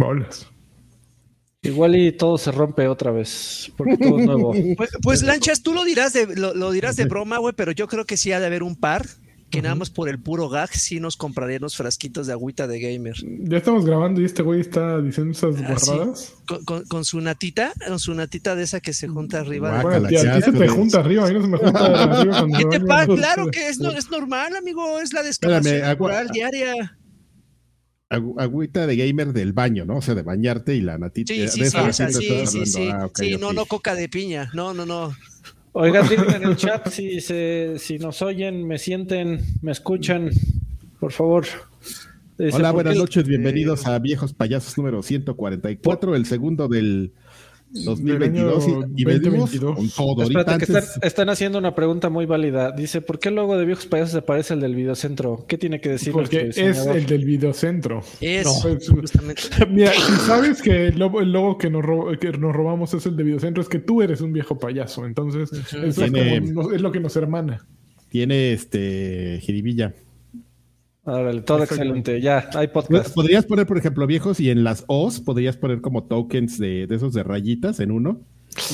Bolas. Igual y todo se rompe otra vez, porque todo es nuevo. Pues, pues, Lanchas, tú lo dirás de, lo, lo dirás de broma, güey, pero yo creo que sí ha de haber un par que nada más por el puro gag sí nos compraríamos frasquitos de agüita de gamer. Ya estamos grabando y este güey está diciendo esas Ah, sí. guarradas. Con, con- con su natita, con su natita de esa que se junta arriba. Bueno, tía, se te de- junta arriba, a mí no se me junta arriba. Claro que es, no- es normal, amigo, es la natural diaria. Agüita de gamer del baño, ¿no? O sea, de bañarte y la natita. Sí, de sí, sí, esa te sí, sí, hablando. sí. Ah, Sí, no, no coca de piña, no, no, no. Oigan, digan en el chat si, se, si nos oyen, me sienten, me escuchan, por favor. Dice, Hola, ¿por buenas noches, bienvenidos a Viejos Payasos número 144, el segundo del 2022 Del año y, y venimos 2022. con todo. Ahorita Espérate, que antes, están, están haciendo una pregunta muy válida. Dice, ¿por qué el logo de Viejos Payasos se parece al del videocentro? ¿Qué tiene que decir Porque es el del videocentro. Es justamente. Mira, si sabes que el logo, el logo que, nos que nos robamos es el de videocentro, es que tú eres un viejo payaso. Entonces, eso es, como- es lo que nos hermana. tiene este jiribilla. Órale, todo excelente. Ya, hay podcast. Podrías poner, por ejemplo, viejos y en las O's podrías poner como tokens de, de esos de rayitas en uno.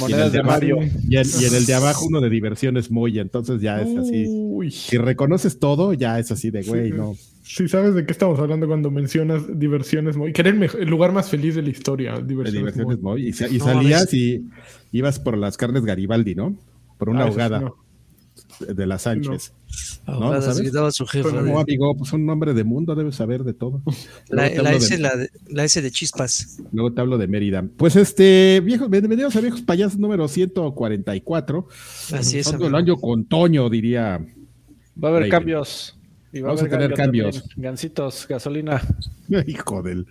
Monedas de Mario. Y en, y en el de abajo uno de diversiones Moya. Entonces ya es así. Uy. Si reconoces todo, ya es así de güey, Sí. no. Si sabes de qué estamos hablando cuando mencionas diversiones muy. Que era el, lugar más feliz de la historia. Diversiones, diversiones. Y, No, salías y ibas por las carnes Garibaldi, ¿no? Por una Ah, sí, ahogada no. De la Sánchez. ¿No? Ahogadas, ¿Sabes? gritaba su jefe. Pero No, amigo, pues un hombre de mundo debe saber de todo. La, la S, de- la, de- la S de chispas. Luego te hablo de Mérida. Pues este, viejos, bienvenidos a Viejos Payasos número 144. Así es. Amigo. año con Toño, diría. Va a haber Raven. cambios. Y va Vamos a haber tener cambios. también. Gancitos, gasolina. Hijo del.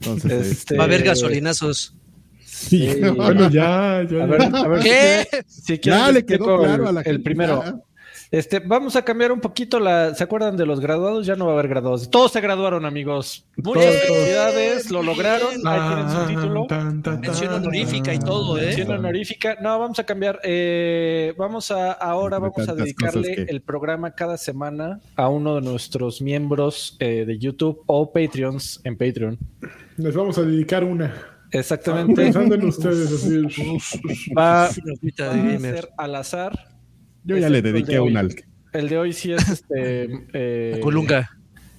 Entonces, Este, Va a haber gasolinazos. Sí. sí. Bueno, ya, ya. A ver, a ver si ¿Qué? si ya quieren le quedó claro el, a la el gente. primero. Ya. Este, vamos a cambiar un poquito la. ¿Se acuerdan de los graduados? Ya no va a haber graduados. Todos se graduaron, amigos. Muchas felicidades, lo lograron. Ahí tienen su Ah, título. tan, tan, Mención honorífica y todo, ¿eh? Mención honorífica. No, vamos a cambiar. eh, vamos a ahora vamos a dedicarle que- el programa cada semana a uno de nuestros miembros eh, de YouTube o Patreons en Patreon. Les vamos a dedicar una. Exactamente. Pensando en ustedes, así. Va, de a gamer. ser al azar. Yo ya le dediqué de hoy. una al. El de hoy sí es este eh, Colunga.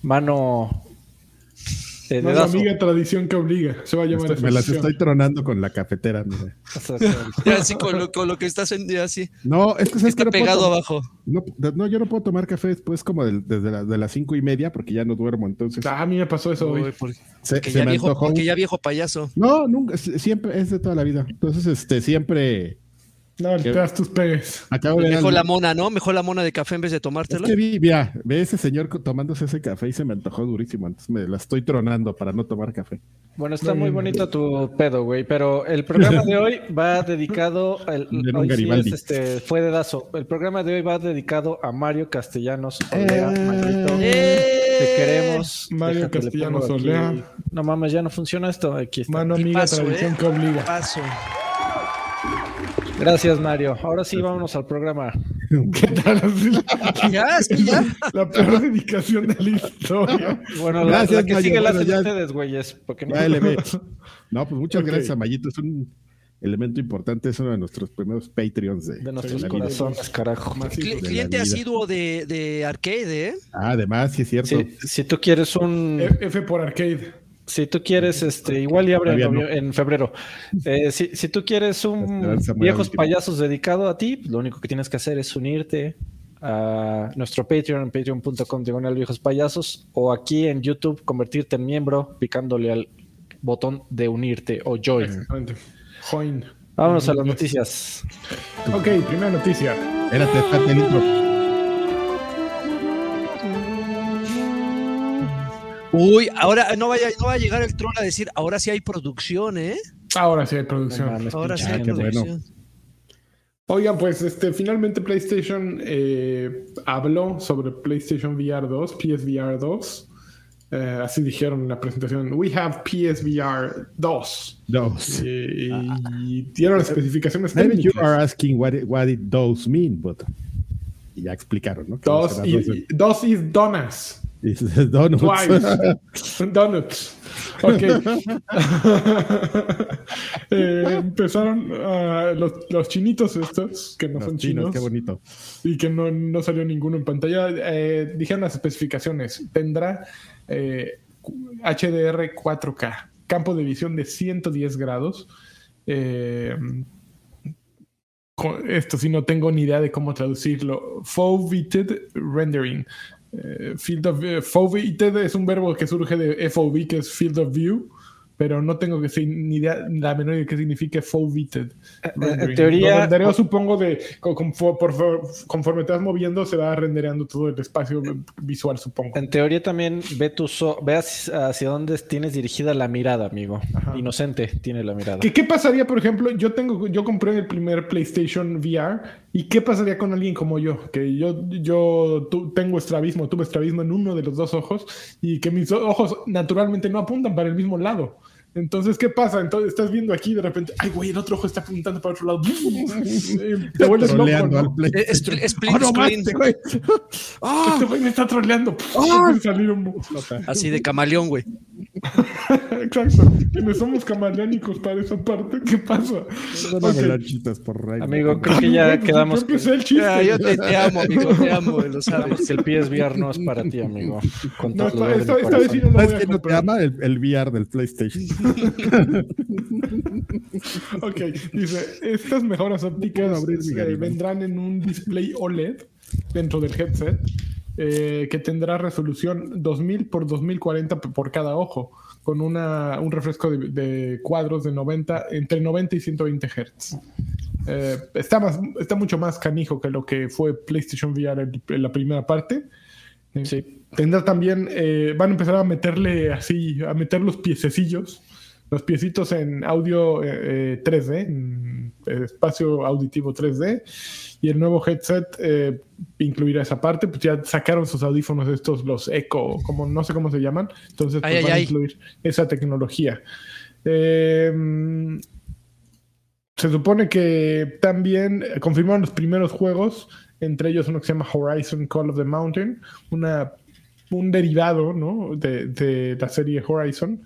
mano Más dedazo. amiga tradición que obliga. Se va a llamar Me las estoy tronando con la cafetera. mira. Ya así con lo, con lo que estás en ya así. No, es que que Está no puedo pegado tomar- abajo. No, no, yo no puedo tomar café después como del- desde la- de las cinco y media porque ya no duermo. Entonces Ah, a mí me pasó eso Uy, hoy. porque se, que se ya me viejo, antojó. porque ya viejo payaso. No, nunca, siempre es de toda la vida. Entonces, este, siempre No, te ¿Qué? das tus pegues. acabo de ver Mejor la mona, ¿no? Mejor la mona de café en vez de Es tomártelo. que vi, mira, ve ese señor tomándose ese café y se me antojó durísimo. Entonces me la estoy tronando para no tomar café. Bueno, está Muy bonito tu pedo, güey, pero el programa de hoy va dedicado Era un hoy sí es, este, fue dedazo. El programa de hoy va dedicado a Mario Castellanos Olea, Mayito. ¡Eh! Te queremos. Mario Déjate, Castellanos. Olea. No mames, ya no funciona esto. Aquí está. Mano amiga, Tipazo, tradición ¿eh? que obliga. Paso. Gracias, Mario. Ahora sí, vámonos al programa. ¿Qué tal? La- Ya, es que ya. La peor dedicación de la historia. Bueno, la- Gracias, la, que Mario. sigue la Bueno, hacen ustedes, güeyes. Porque no. Pues muchas gracias a Mayito. Es un elemento importante. Es uno de nuestros primeros Patreons de, De nuestros la vida. corazones, carajo. La cliente asiduo de, de arcade, ¿eh? Ah, además, sí es cierto. Si, si tú quieres un. F F por arcade. Si tú quieres, este, igual y abre en, no. febrero. Eh, si, si tú quieres un viejos payasos dedicado a ti, lo único que tienes que hacer es unirte a nuestro Patreon, en patreon.com diagonal viejos payasos, o aquí en YouTube convertirte en miembro picándole al botón de unirte o join. Exactamente. Join. Vámonos a las noticias. Ok, primera noticia. Espérate, espérate el intro. Uy, ahora no vaya, no va a llegar el troll a decir, ahora sí hay producción, ¿eh? Ahora sí hay producción. Ahora sí hay qué gente. bueno. producción. Oigan, pues este, finalmente PlayStation eh, habló sobre PlayStation VR 2, PSVR 2. Eh, así dijeron en la presentación. We have PSVR 2. No. Eh, y dieron las especificaciones Maybe you are asking what it, what it does mean, but y ya explicaron, ¿no? Dos y- dos is donas. Dices, donuts. Twice. Donuts. Ok. Eh, empezaron ah, los, los chinitos estos, que no Los son chinos, chinos, qué bonito. y que no, no salió ninguno en pantalla, eh, dijeron las especificaciones. Tendrá eh, HDR 4K, campo de visión de 110 grados. Eh, esto sí no tengo ni idea de cómo traducirlo. Foveated rendering. Eh, field of eh, foveated es un verbo que surge de FOV, que es field of view, pero no tengo que ni idea, la menor idea de qué significa rendering. en teoría- Lo rendereo, supongo, de conforme te vas moviendo, se va rendereando todo el espacio visual, supongo. En teoría también ve tu so- ve hacia, hacia dónde tienes dirigida la mirada, amigo. Ajá. Inocente tiene la mirada. ¿Qué, qué pasaría, por ejemplo? Yo tengo, yo compré el primer PlayStation VR y qué pasaría con alguien como yo, que yo, yo tu- tengo estrabismo, tuve estrabismo en uno de los dos ojos y que mis ojos naturalmente no apuntan para el mismo lado. Entonces, ¿qué pasa? Entonces estás viendo aquí y de repente, ay, güey, el otro ojo está apuntando para otro lado. Te vuelves loco, Troleando ¿no? Es- split ¡Oh, no, screen. mate, güey! ¡Ah! Este güey me está troleando. Un- Así de camaleón, güey. Exacto. Quienes somos camaleónicos para esa parte, ¿qué pasa? Van a Ok. velar chistes por ahí. Amigo, creo que ya quedamos yo que, empecé el chiste. Ah, yo te, te amo, amigo, te amo, lo sabes. que el PSVR no es para ti, amigo. Con No, todo esta, vez sí no lo ¿Sabes voy a quién no te ama? El, el VR del PlayStation. Ok, dice, estas mejoras ópticas abrir eh, vendrán en un display OLED dentro del headset eh, que tendrá resolución 2000 por 2040 p- por cada ojo, con una, un refresco de, de cuadros de 90, entre 90 y 120 Hz. Eh, está, más, está mucho más canijo que lo que fue PlayStation VR en, en la primera parte. Sí. Tendrá también, eh, van a empezar a meterle así, a meter los piececillos, los piecitos en audio eh, eh, 3D, en eh, espacio auditivo 3D, y el nuevo headset eh, incluirá esa parte, pues ya sacaron sus audífonos estos, los Echo, como no sé cómo se llaman, entonces pues, Ay, ay, van a ay. incluir esa tecnología. Eh, se supone que también confirmaron los primeros juegos, entre ellos uno que se llama Horizon Call of the Mountain, una, un derivado ¿no? de, de la serie Horizon,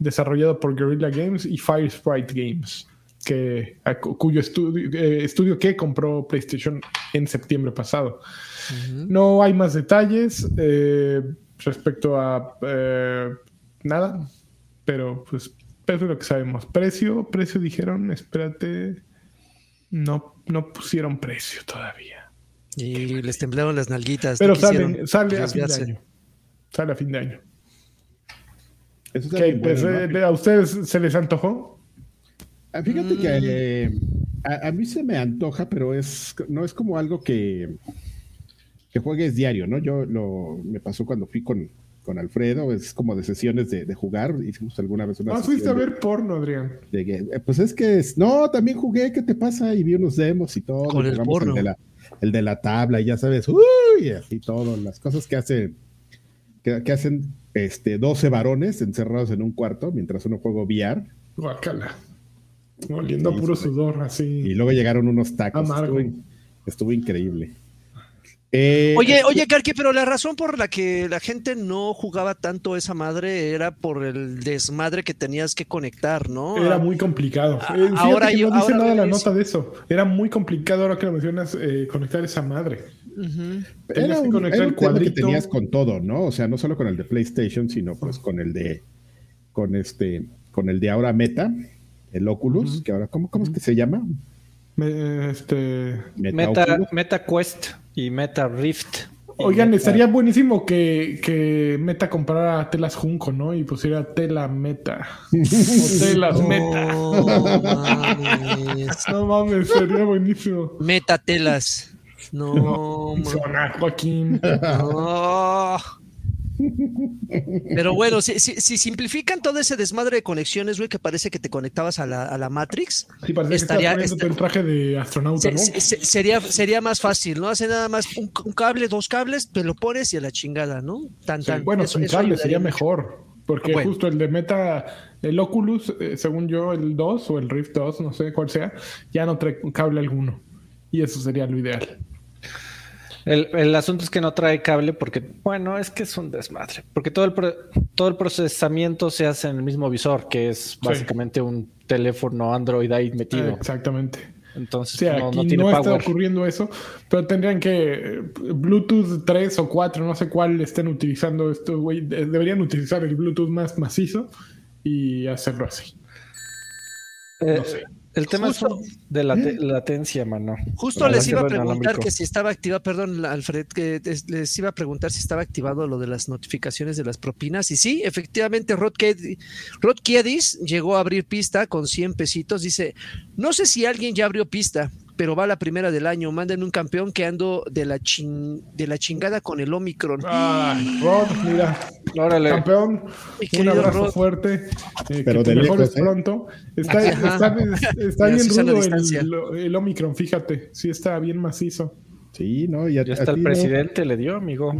desarrollado por Guerrilla Games y Fire Sprite Games, que, a cuyo estudio, eh, estudio que compró PlayStation en septiembre pasado. No hay más detalles eh, respecto a eh, nada, pero pues eso es lo que sabemos. Precio, precio dijeron, espérate, no, no pusieron precio todavía. Y les temblaron las nalguitas. Pero sale, sale a fin de año. Sale a fin de año. Eso está ¿Qué, bien pues, bueno, ¿no? eh, ¿A ustedes se les antojó? Ah, Fíjate Mm. que eh, a, a mí se me antoja, pero es no es como algo que, que juegues diario, ¿no? Yo lo me pasó cuando fui con, con Alfredo, es como de sesiones de, de jugar, hicimos alguna vez una No, fuiste a de- ver porno, Adrián. de eh, pues es que es- no, también jugué, ¿qué te pasa? Y vi unos demos y todo, Con el de la, el de la tabla, y ya sabes, uy, y así todo, las cosas que hacen, que, que hacen este 12 varones encerrados en un cuarto mientras uno juega VR. Guacala. Oliendo puro sudor, así. Y luego llegaron unos tacos. Amargo. Estuvo, estuvo increíble. Eh, Oye, oye, Karki, pero la razón por la que la gente no jugaba tanto esa madre era por el desmadre que tenías que conectar, ¿no? Era muy complicado. Ah, Eh, ahora que yo- no dice ahora nada la nota de eso. Era muy complicado ahora que lo mencionas eh, conectar esa madre. Tenías era que un, conectar era el tema que cuadrito. tenías con todo, ¿no? O sea, no solo con el de PlayStation, sino pues con el de con este con el de ahora Meta, el Oculus, que ahora ¿cómo, cómo es que se llama? Me- este, Meta. Meta Quest y Meta Rift. Y Oigan, Meta- estaría buenísimo que, que Meta comprara telas Junco, ¿no? Y pusiera tela Meta. o telas Meta. No mames. No mames, sería buenísimo. Metatelas. No, ma- Zona, Joaquín. no. Pero bueno, si, si- si simplifican todo ese desmadre de conexiones, güey, que parece que te conectabas a la, a la Matrix, Sí, parece Estaría- que el traje de astronauta, se- ¿no? se- se- sería, sería más fácil, ¿no? Hace nada más un, un cable, dos cables, te lo pones y a la chingada, ¿no? Tan, Sí, tan. bueno, Eso- sin eso cable sería mucho. mejor. Porque Bueno. justo el de Meta, el Oculus, eh, según yo, el 2 o el Rift 2, no sé cuál sea, ya no trae cable alguno. Y eso sería lo ideal. El, el asunto es que no trae cable porque, bueno, es que es un desmadre. Porque todo el, pro- todo el procesamiento se hace en el mismo visor, que es básicamente un teléfono Android ahí metido. Exactamente. Entonces Sí, no, aquí no no, tiene está power. ocurriendo eso, pero tendrían que eh, Bluetooth 3 o 4, no sé cuál estén utilizando estos güey, de- deberían utilizar el Bluetooth más macizo y hacerlo así. Eh, no sé. El tema Justo- es de late- latencia, mano. Justo les iba a preguntar que si estaba activa, perdón, Alfred, que les- iba a preguntar si estaba activado lo de las notificaciones de las propinas. Y sí, efectivamente, Rod, Rod Kiedis llegó a abrir pista con 100 pesitos. Dice, no sé si alguien ya abrió pista, pero va la primera del año. Manden un campeón que ando de la, chin- de la chingada con el Omicron. Ay, Rod, mira, Órale. campeón, un abrazo Rod. fuerte, eh, Pero que de te mejores lejos, ¿eh? pronto. Está, está, bien rudo el, el Omicron, fíjate, sí está bien macizo. Sí, ¿no? Y a- Ya a hasta el no. presidente le dio, amigo.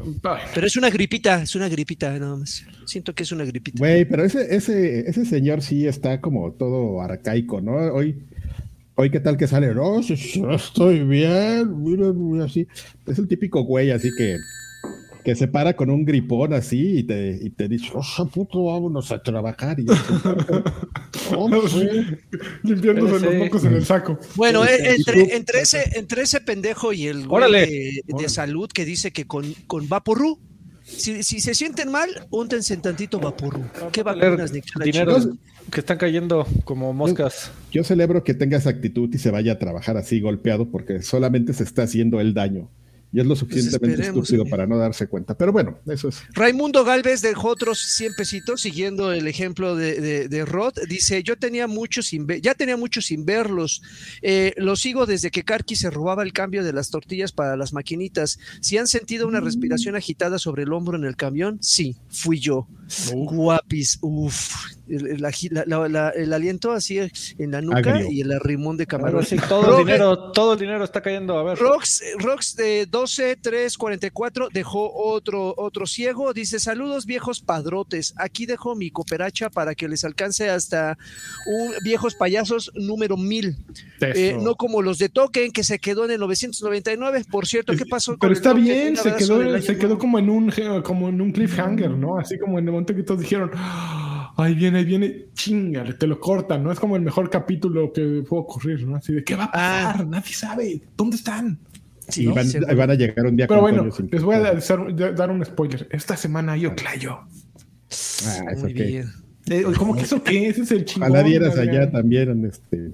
Pero es una gripita, es una gripita nada más. Siento que es una gripita. Güey, pero ese, ese, ese señor sí está como todo arcaico, ¿no? Hoy, hoy qué tal que sale, no, sí, estoy bien, mira, mira, así. Es el típico güey así que, que se para con un gripón así y te, y te dice, oh, puto, vámonos a trabajar. Y yo, "Oh, sí". limpiándose los mocos en el saco. Bueno, eh, entre, entre, ese, entre ese pendejo y el güey de, salud que dice que con, con Vaporru, si, si se sienten mal, úntense en tantito Vaporru. ¿Qué vacunas? La dinero que están cayendo como moscas. Yo celebro que tenga esa actitud y se vaya a trabajar así golpeado porque solamente se está haciendo el daño. Y es lo suficientemente Pues estúpido amigo. para no darse cuenta. Pero bueno, eso es. Raimundo Galvez dejó otros 100 pesitos siguiendo el ejemplo de, de, de Rod. Dice, yo tenía muchos sin ver, ya tenía muchos sin verlos. Eh, los sigo desde que Karki se robaba el cambio de las tortillas para las maquinitas. Si han sentido una respiración agitada sobre el hombro en el camión, sí, fui yo. Guapis, uff. El, aliento así en la nuca Agrio. y el arrimón de camarón. Sí, todo el dinero, todo el dinero está cayendo. A ver. Rox, Rox de 12, 3, 44 dejó otro, otro ciego. Dice: Saludos, viejos padrotes. Aquí dejo mi cooperacha para que les alcance hasta un viejos payasos número 1000. Eh, no como los de Token, que se quedó en el 999. Por cierto, ¿qué pasó con Pero está bien, se quedó, se quedó como en un como en un cliffhanger, ¿no? Así como en el momento que todos dijeron, "Ah, ahí viene, ahí viene, chingale, te lo cortan, ¿no? Es como el mejor capítulo que puede ocurrir, ¿no? Así de qué va a Ah. pasar, nadie sabe, ¿dónde están? Sí, y van, sí, van a llegar un día Pero con bueno, les voy a dar, dar un spoiler. Esta semana hay Oclayo. Ah, eso Muy bien. Eh, ¿Cómo que eso qué? Ese es el chingón. Ojalá dieras allá también en este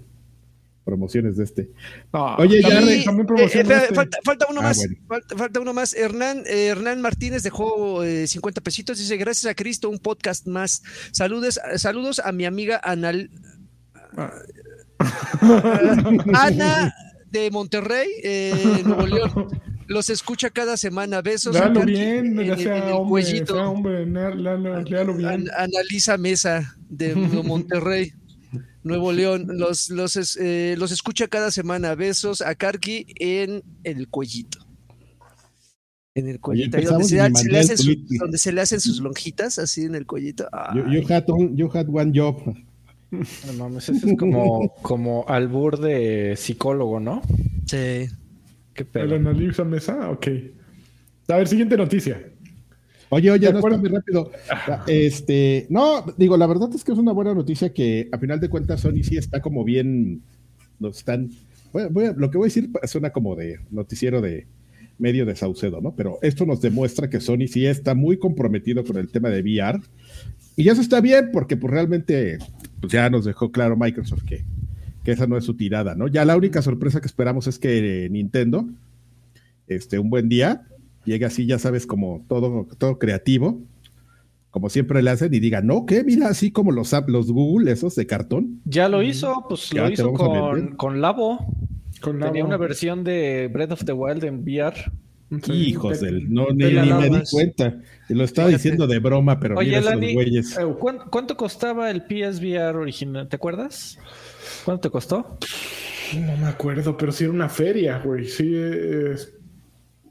promociones de este. Ah, Oye, ya también, también eh, promociona espera, este. falta, falta uno Ah, más. bueno. Falta, falta uno más. Hernán, eh, Hernán Martínez dejó eh, 50 pesitos. Dice: Gracias a Cristo, un podcast más. Saludos, saludos a mi amiga Anal. Ana de Monterrey, eh, Nuevo León. Los escucha cada semana. Besos. Léalo bien, en- ya sea en el hombre, cuellito. sea hombre, léalo, léalo- bien. An- Analiza Mesa de, Monterrey, Nuevo León. Los, los, es- eh, los escucha cada semana. Besos a Karki en el cuellito. En el cuellito, ahí donde se, da- se le hacen su- donde se le hacen sus lonjitas, así en el cuellito. You, Ay, you had you had one job. No mames, ese es como, como albur de psicólogo, ¿no? sí. Qué ¿El pedo. analiza mesa? Ok. A ver, siguiente noticia. Oye, oye, no está muy rápido. Este, no, digo, la verdad es que es una buena noticia que a final de cuentas Sony sí está como bien, nos están, voy lo que voy a decir suena como de noticiero de medio de Saucedo, ¿no? Pero esto nos demuestra que Sony sí está muy comprometido con el tema de VR y eso está bien porque pues realmente pues, ya nos dejó claro Microsoft que, que esa no es su tirada, ¿no? Ya la única sorpresa que esperamos es que Nintendo, este, un buen día, llegue así, ya sabes, como todo, todo creativo, como siempre le hacen, y diga, no, ¿qué? Mira, así como los, app- los Google, esos de cartón. Ya lo hizo, pues Ya lo hizo con, con Labo. Con Tenía una versión de Breath of the Wild en VR. Sí, Hijos de- del, no, ni, ni me di cuenta. Lo estaba Fíjate. diciendo de broma, pero Oye, mira esos güeyes. eh, ¿cuán- ¿cuánto costaba el PSVR original? ¿Te acuerdas? ¿Cuánto te costó? No me acuerdo, pero sí era una feria, güey. Sí, es...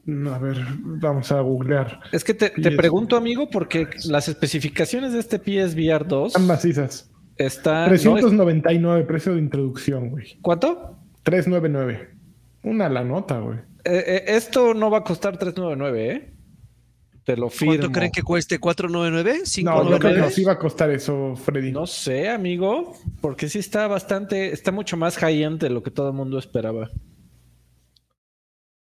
no, A ver, vamos a googlear. Es que te, te pregunto, amigo, porque las especificaciones de este PSVR 2 Están macizas. están... ¿no? 399, precio de introducción, güey. ¿Cuánto? 399. Una la nota, güey. Eh, eh, esto no va a costar 399, ¿eh? Te lo firmo. ¿Cuánto creen que cueste? ¿499? No, yo creo que ¿599? nos iba a costar eso, Freddy. No sé, amigo, porque sí está bastante, está mucho más high-end de lo que todo el mundo esperaba.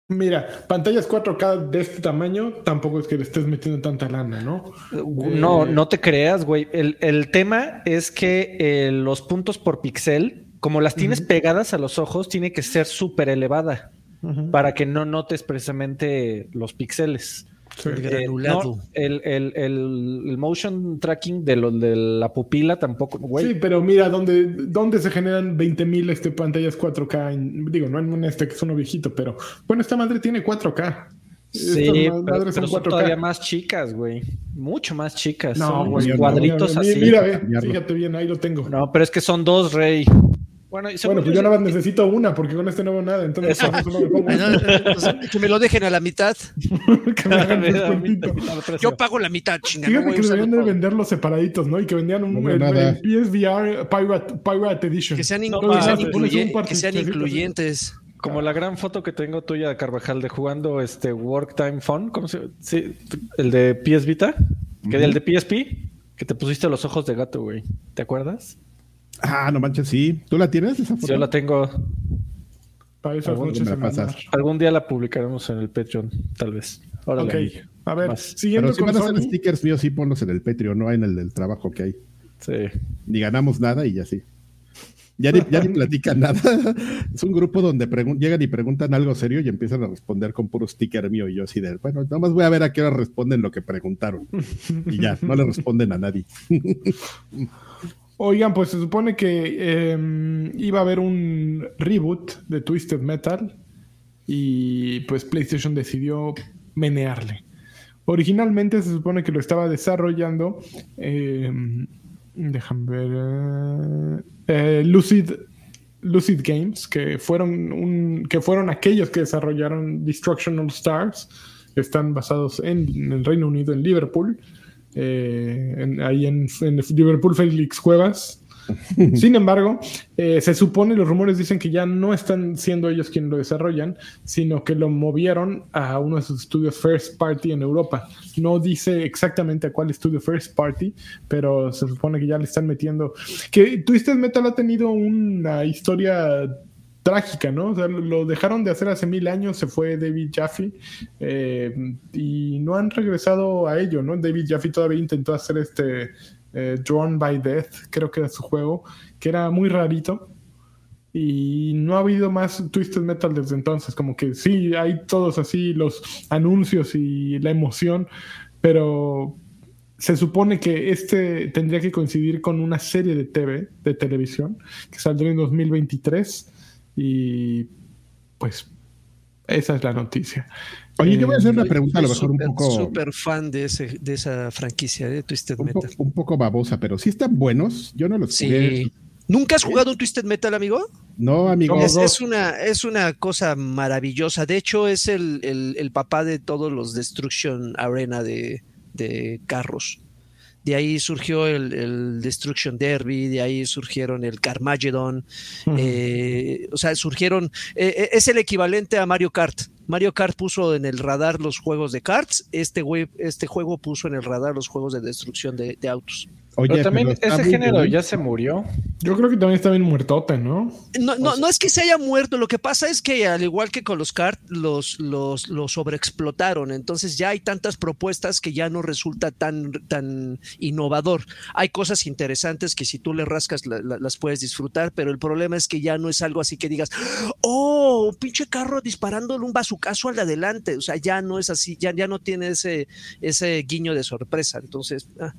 Mira, pantallas 4K de este tamaño tampoco es que le estés metiendo tanta lana, ¿no? No, no te creas, güey. El, el tema es que eh, los puntos por pixel, como las tienes pegadas a los ojos, tiene que ser súper elevada Para que no notes precisamente los píxeles. Sí. El Eh, granulado. no, el, el- el- el motion tracking de lo de la pupila tampoco, güey. Sí, pero mira, ¿dónde, dónde se generan 20.000 este, pantallas 4K? En- digo, no en un este que es uno viejito, pero bueno, esta madre tiene 4K. Sí, Estas pero, son son todavía más chicas, güey. Mucho más chicas. No, son güey, unos no, cuadritos mira, así. Mira, cambiarlo. fíjate bien, ahí lo tengo. No, pero es que son dos, Rey. Bueno, bueno, pues yo nada más necesito una, porque con este no veo nada. Entonces, Eso. por eso no me pongo entonces, que me lo dejen a la mitad. que me hagan Mira, descuentito. mira, mira, Yo pago la mitad, chinga. no Fíjate que deberían de todo. venderlos separaditos, ¿no? Y que vendían un No el- PSVR Pirate, Pirate Edition. Que sean, No que sean incluye- que incluyentes. Como la gran foto que tengo tuya, Carvajal, de jugando este Work Time Fun, ¿cómo se Sí, el de PS Vita, que el de PSP, que te pusiste los ojos de gato, güey. ¿Te acuerdas? Ah, no manches, sí. ¿Tú la tienes esa foto? Yo la tengo. Para esas Algún día noches. Algún día la publicaremos en el Patreon, tal vez. Órale, Ok, a ver, Más. siguiendo Pero si con van a hacer stickers míos, sí ponlos en el Patreon, no en el del trabajo que hay. Sí. Ni ganamos nada y ya sí. Ya ni, ya ni platican nada. Es un grupo donde llegan y preguntan algo serio y empiezan a responder con puro sticker mío. Y yo así de, bueno, nada más voy a ver a qué hora responden lo que preguntaron. Y ya, no le responden a nadie. Oigan, pues se supone que eh, iba a haber un reboot de Twisted Metal y pues PlayStation decidió menearle. Originalmente se supone que lo estaba desarrollando, eh, déjame ver, eh, eh, Lucid, Games, que fueron, un, que fueron aquellos que desarrollaron Destruction All Stars, están basados en el Reino Unido, en Liverpool. Eh, en- ahí en, en Liverpool, Félix Cuevas. Sin embargo, eh, se supone, los rumores dicen que ya no están siendo ellos quienes lo desarrollan, sino que lo movieron a uno de sus estudios First Party en Europa. No dice exactamente a cuál estudio First Party, pero se supone que ya le están metiendo. Que Twisted Metal ha tenido una historia trágica, ¿no? O sea, lo- dejaron de hacer hace mil años, se fue David Jaffe eh, y no han regresado a ello, ¿no? David Jaffe todavía intentó hacer este eh, Drawn by Death, creo que era su juego, que era muy rarito. Y no ha habido más Twisted Metal desde entonces. Como que sí, hay todos así los anuncios y la emoción, pero se supone que este tendría que coincidir con una serie de TV, de televisión, que saldría en 2023. Y pues esa es la noticia. Oye, yo voy a hacer una Eh, pregunta a lo mejor un poco, súper fan de, ese, de esa franquicia de Twisted un, po- Metal. un poco babosa, pero sí están buenos. Yo no los jugué. Sí. ¿Nunca has jugado un Twisted Metal, amigo? No, amigo. Es una, es una cosa maravillosa. De hecho, es el, el- el papá de todos los Destruction Arena de, de carros. De ahí surgió el, el Destruction Derby, de ahí surgieron el Carmageddon. eh, o sea, surgieron. eh, eh, es el equivalente a Mario Kart. Mario Kart puso en el radar los juegos de karts. Este, este juego puso en el radar los juegos de destrucción de, de autos. Oye, Pero también ese género ya se murió. Yo creo que también está bien muertote, ¿no? No, no, no es que se haya muerto, lo que pasa es que al igual que con los CART, los, los, los sobreexplotaron, entonces ya hay tantas propuestas que ya no resulta tan, tan innovador. Hay cosas interesantes que si tú le rascas la- la- las puedes disfrutar, pero el problema es que ya no es algo así que digas, oh, un pinche carro disparándole un bazucazo al de adelante, o sea, ya no es así, ya, ya no tiene ese, ese guiño de sorpresa, entonces... ah.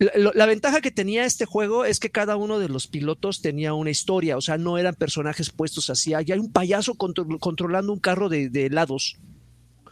La, ventaja que tenía este juego es que cada uno de los pilotos tenía una historia, o sea, no eran personajes puestos así. Allá hay un payaso contro- controlando un carro de, de helados.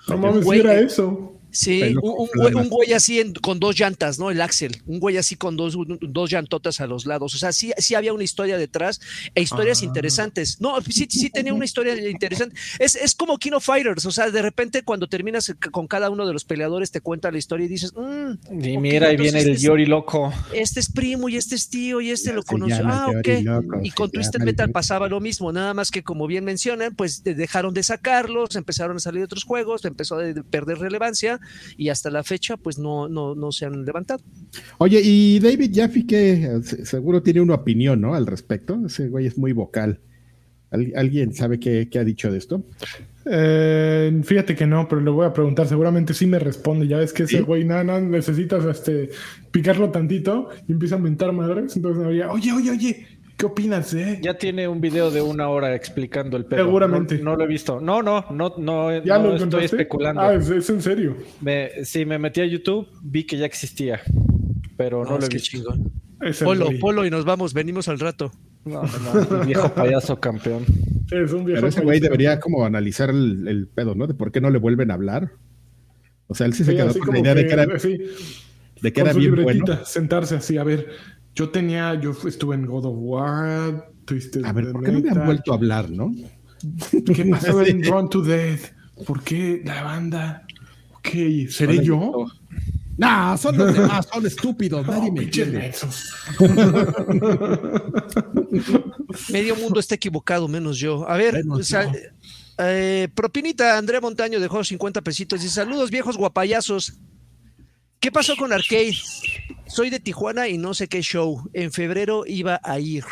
No mames, sí Güey, era eh, eso. Sí, un, un güey, más. un güey así en- con dos llantas, ¿no? El Axel, un güey así con dos, un- dos llantotas a los lados. O sea, sí, sí había una historia detrás e historias Ah. interesantes. No, sí, sí tenía una historia interesante. Es, es como Kino Fighters, o sea, de repente cuando terminas con cada uno de los peleadores te cuenta la historia y dices, "Mm, Y mira, ahí viene el este es- Yori loco. este es primo y este es tío y este Ya lo conoció. Ah, ok. Loco, Y con Twisted Metal pasaba lo mismo, nada más que como bien mencionan, pues de- dejaron de sacarlos, empezaron a salir otros juegos, empezó a de- perder relevancia y hasta la fecha pues no, no, no se han levantado. Oye, y David Jaffe, que Se- seguro tiene una opinión, ¿no? Al respecto. Ese güey es muy vocal. ¿Al- ¿Alguien sabe qué, qué ha dicho de esto? Eh, fíjate que no, pero le voy a preguntar. Seguramente sí me responde. Ya ves que ese ¿Sí? güey, nada, nada, necesitas este, picarlo tantito y empieza a mentar madres. Entonces me diría, oye, oye, oye, ¿qué opinas, eh? Ya tiene un video de una hora explicando el pedo. Seguramente. No, no lo he visto. No, no, no, no, ¿Ya no lo estoy especulando. Ah, es, es en serio. Me- sí, me metí a YouTube, vi que ya existía, pero no, lo he visto. chingón. Polo, polo y nos vamos, venimos al rato. No, no, el viejo payaso campeón. Es un viejo Pero ese güey debería como analizar el, el pedo, ¿no? De por qué no le vuelven a hablar. O sea, él sí se Sí, quedó con la idea de que era, sí, de que era bien libretita, bueno. sentarse así, a ver, yo tenía, yo estuve en God of War, Twisted A ver, ¿por qué no me han vuelto a hablar, no? ¿Qué pasó Sí. en Run to Death? ¿Por qué la banda? Ok, ¿seré Hola, yo? No, son los demás, son estúpidos, nadie me entiende. Medio mundo está equivocado, menos yo. A ver, Menos o sea, yo. eh, propinita, André Montaño dejó 50 pesitos. Dice, saludos viejos guapayazos. ¿Qué pasó con Arcade? Soy de Tijuana y no sé qué show. En febrero iba a ir.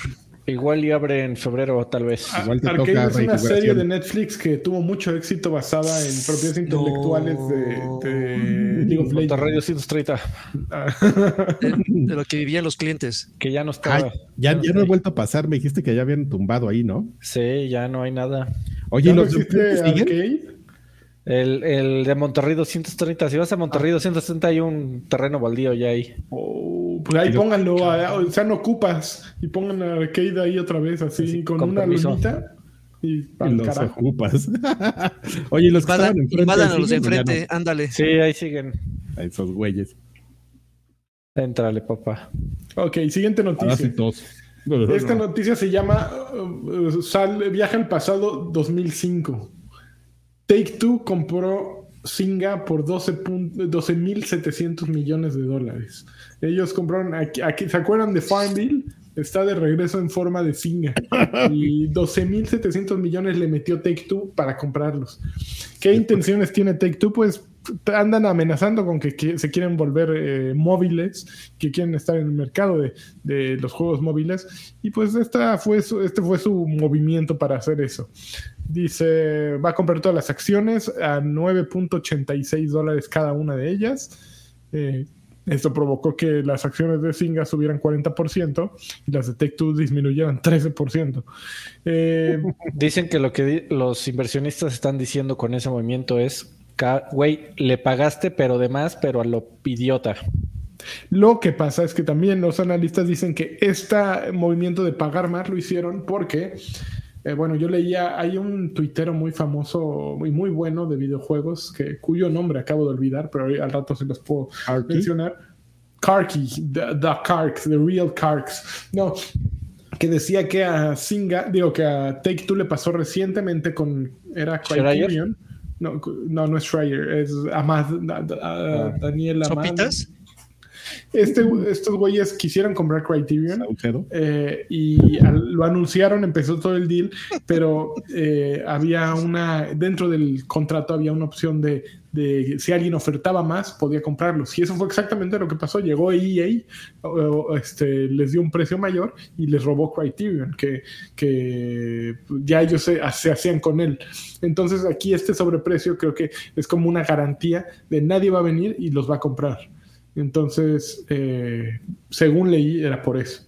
Igual y abre en febrero, tal vez. Igual te Arcade toca es una serie de Netflix que tuvo mucho éxito basada en propiedades intelectuales de, de League of Monterrey Legends. 230, De, de lo que vivían los clientes. que ya no está. Ya, ya no he vuelto a pasar, me dijiste que ya habían tumbado ahí, ¿no? Sí, ya no hay nada. Oye, ¿Ya no ¿los de? Arcade? El, el de Monterrey 230, si vas a Monterrey 230 hay un terreno baldío ya ahí. Oh, pues ahí pónganlo, a- o sea, no ocupas y pongan Arcade ahí otra vez, así, Así, con, con una permiso. lunita y al los carajo. ocupas. Oye, los que Invadan, estaban enfrente. invadan a los de ¿siguen o ya enfrente, ándale. Sí, ahí siguen. A esos güeyes. Éntrale, papá. Ok, siguiente noticia. Ahora sí todos. Esta noticia se llama uh, sal- Viaja al pasado 2005. Take Two compró Singa por 12 pun- 12.700 millones de dólares. Ellos compraron, aquí, aquí- ¿se acuerdan de Farmville? Está de regreso en forma de Singa. Y 12.700 millones le metió Take Two para comprarlos. ¿Qué intenciones tiene Take Two? Pues andan amenazando con que, que se quieren volver eh, móviles, que quieren estar en el mercado de, de los juegos móviles. Y pues esta fue su- este fue su movimiento para hacer eso. Dice, va a comprar todas las acciones a 9.86 dólares cada una de ellas. Eh, esto provocó que las acciones de Singa subieran 40% y las de Tech2 disminuyeran 13%. Eh, Dicen que lo que los inversionistas están diciendo con ese movimiento es, güey, le pagaste pero de más, pero a lo idiota. Lo que pasa es que también los analistas dicen que este movimiento de pagar más lo hicieron porque, eh, bueno, yo leía, hay un tuitero muy famoso y muy bueno de videojuegos, que, cuyo nombre acabo de olvidar, pero al rato se los puedo mencionar. Karki, the, the Karks, the real Karks. No, que decía que a Singa, digo que a Take Two le pasó recientemente con, era ¿Schreier? Criterion. No, no, no es Schreier, es Amad, da- Ah. Daniel Amad. ¿Sopitas? Este, estos güeyes quisieron comprar Criterion eh, y al- lo anunciaron, empezó todo el deal, pero eh, había una, dentro del contrato había una opción de, de si alguien ofertaba más, podía comprarlos. Y eso fue exactamente lo que pasó. Llegó EA, este, les dio un precio mayor y les robó Criterion, que, que ya ellos se, se hacían con él. Entonces aquí este sobreprecio creo que es como una garantía de nadie va a venir y los va a comprar. Entonces, eh, según leí, era por eso.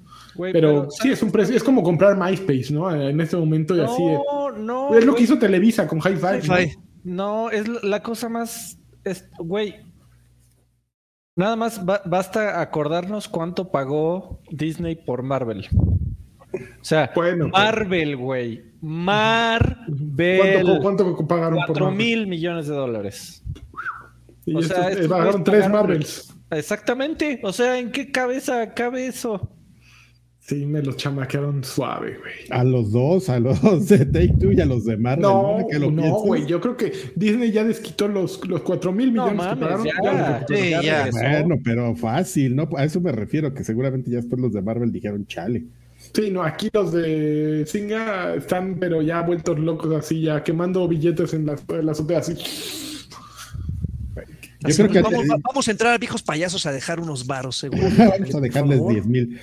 Pero, sí, es un precio, es como comprar MySpace, ¿no? En este momento y así. de- No, no. es lo que hizo Televisa con Hi-Fi. ¿no? Hi-Fi. No, es la- cosa más. es- Güey. Nada más ba- basta acordarnos cuánto pagó Disney por Marvel. O sea, Bueno, Marvel, güey. Marvel. ¿Cuánto, cuánto pagaron por 4 Marvel? mil millones de dólares. Y O sea, eh, estos güeyes tres pagaron- Marvels. Exactamente. O sea, ¿en qué cabeza cabe eso? Sí, me los chamaquearon suave, güey. A los dos, a los de Take Two y a los de Marvel. No, que lo no, güey. Yo creo que Disney ya desquitó los, los 4 mil No millones que mames, pagaron. ya. ya ya. Bueno, pero fácil, ¿no? A eso me refiero, que seguramente ya después los de Marvel dijeron, chale. Sí, no, aquí los de Singa están, pero ya vueltos locos así, ya quemando billetes en la, en la azotea así. Yo creo que vamos, vamos a entrar a viejos payasos a dejar unos varos, seguro. vamos a dejarles favor. 10 mil.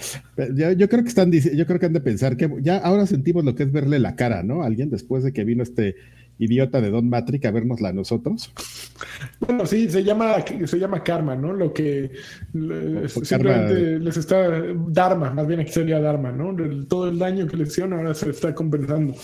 Yo, yo creo que están, yo creo que han de pensar que ya ahora sentimos lo que es verle la cara, ¿no? Alguien después de que vino este idiota de Don Matrix a vernosla a nosotros. Bueno, sí, se llama, se llama karma, ¿no? Lo que le- simplemente karma. les está Dharma, más bien aquí sería Dharma, ¿no? El- todo el daño que les hicieron ahora se está compensando.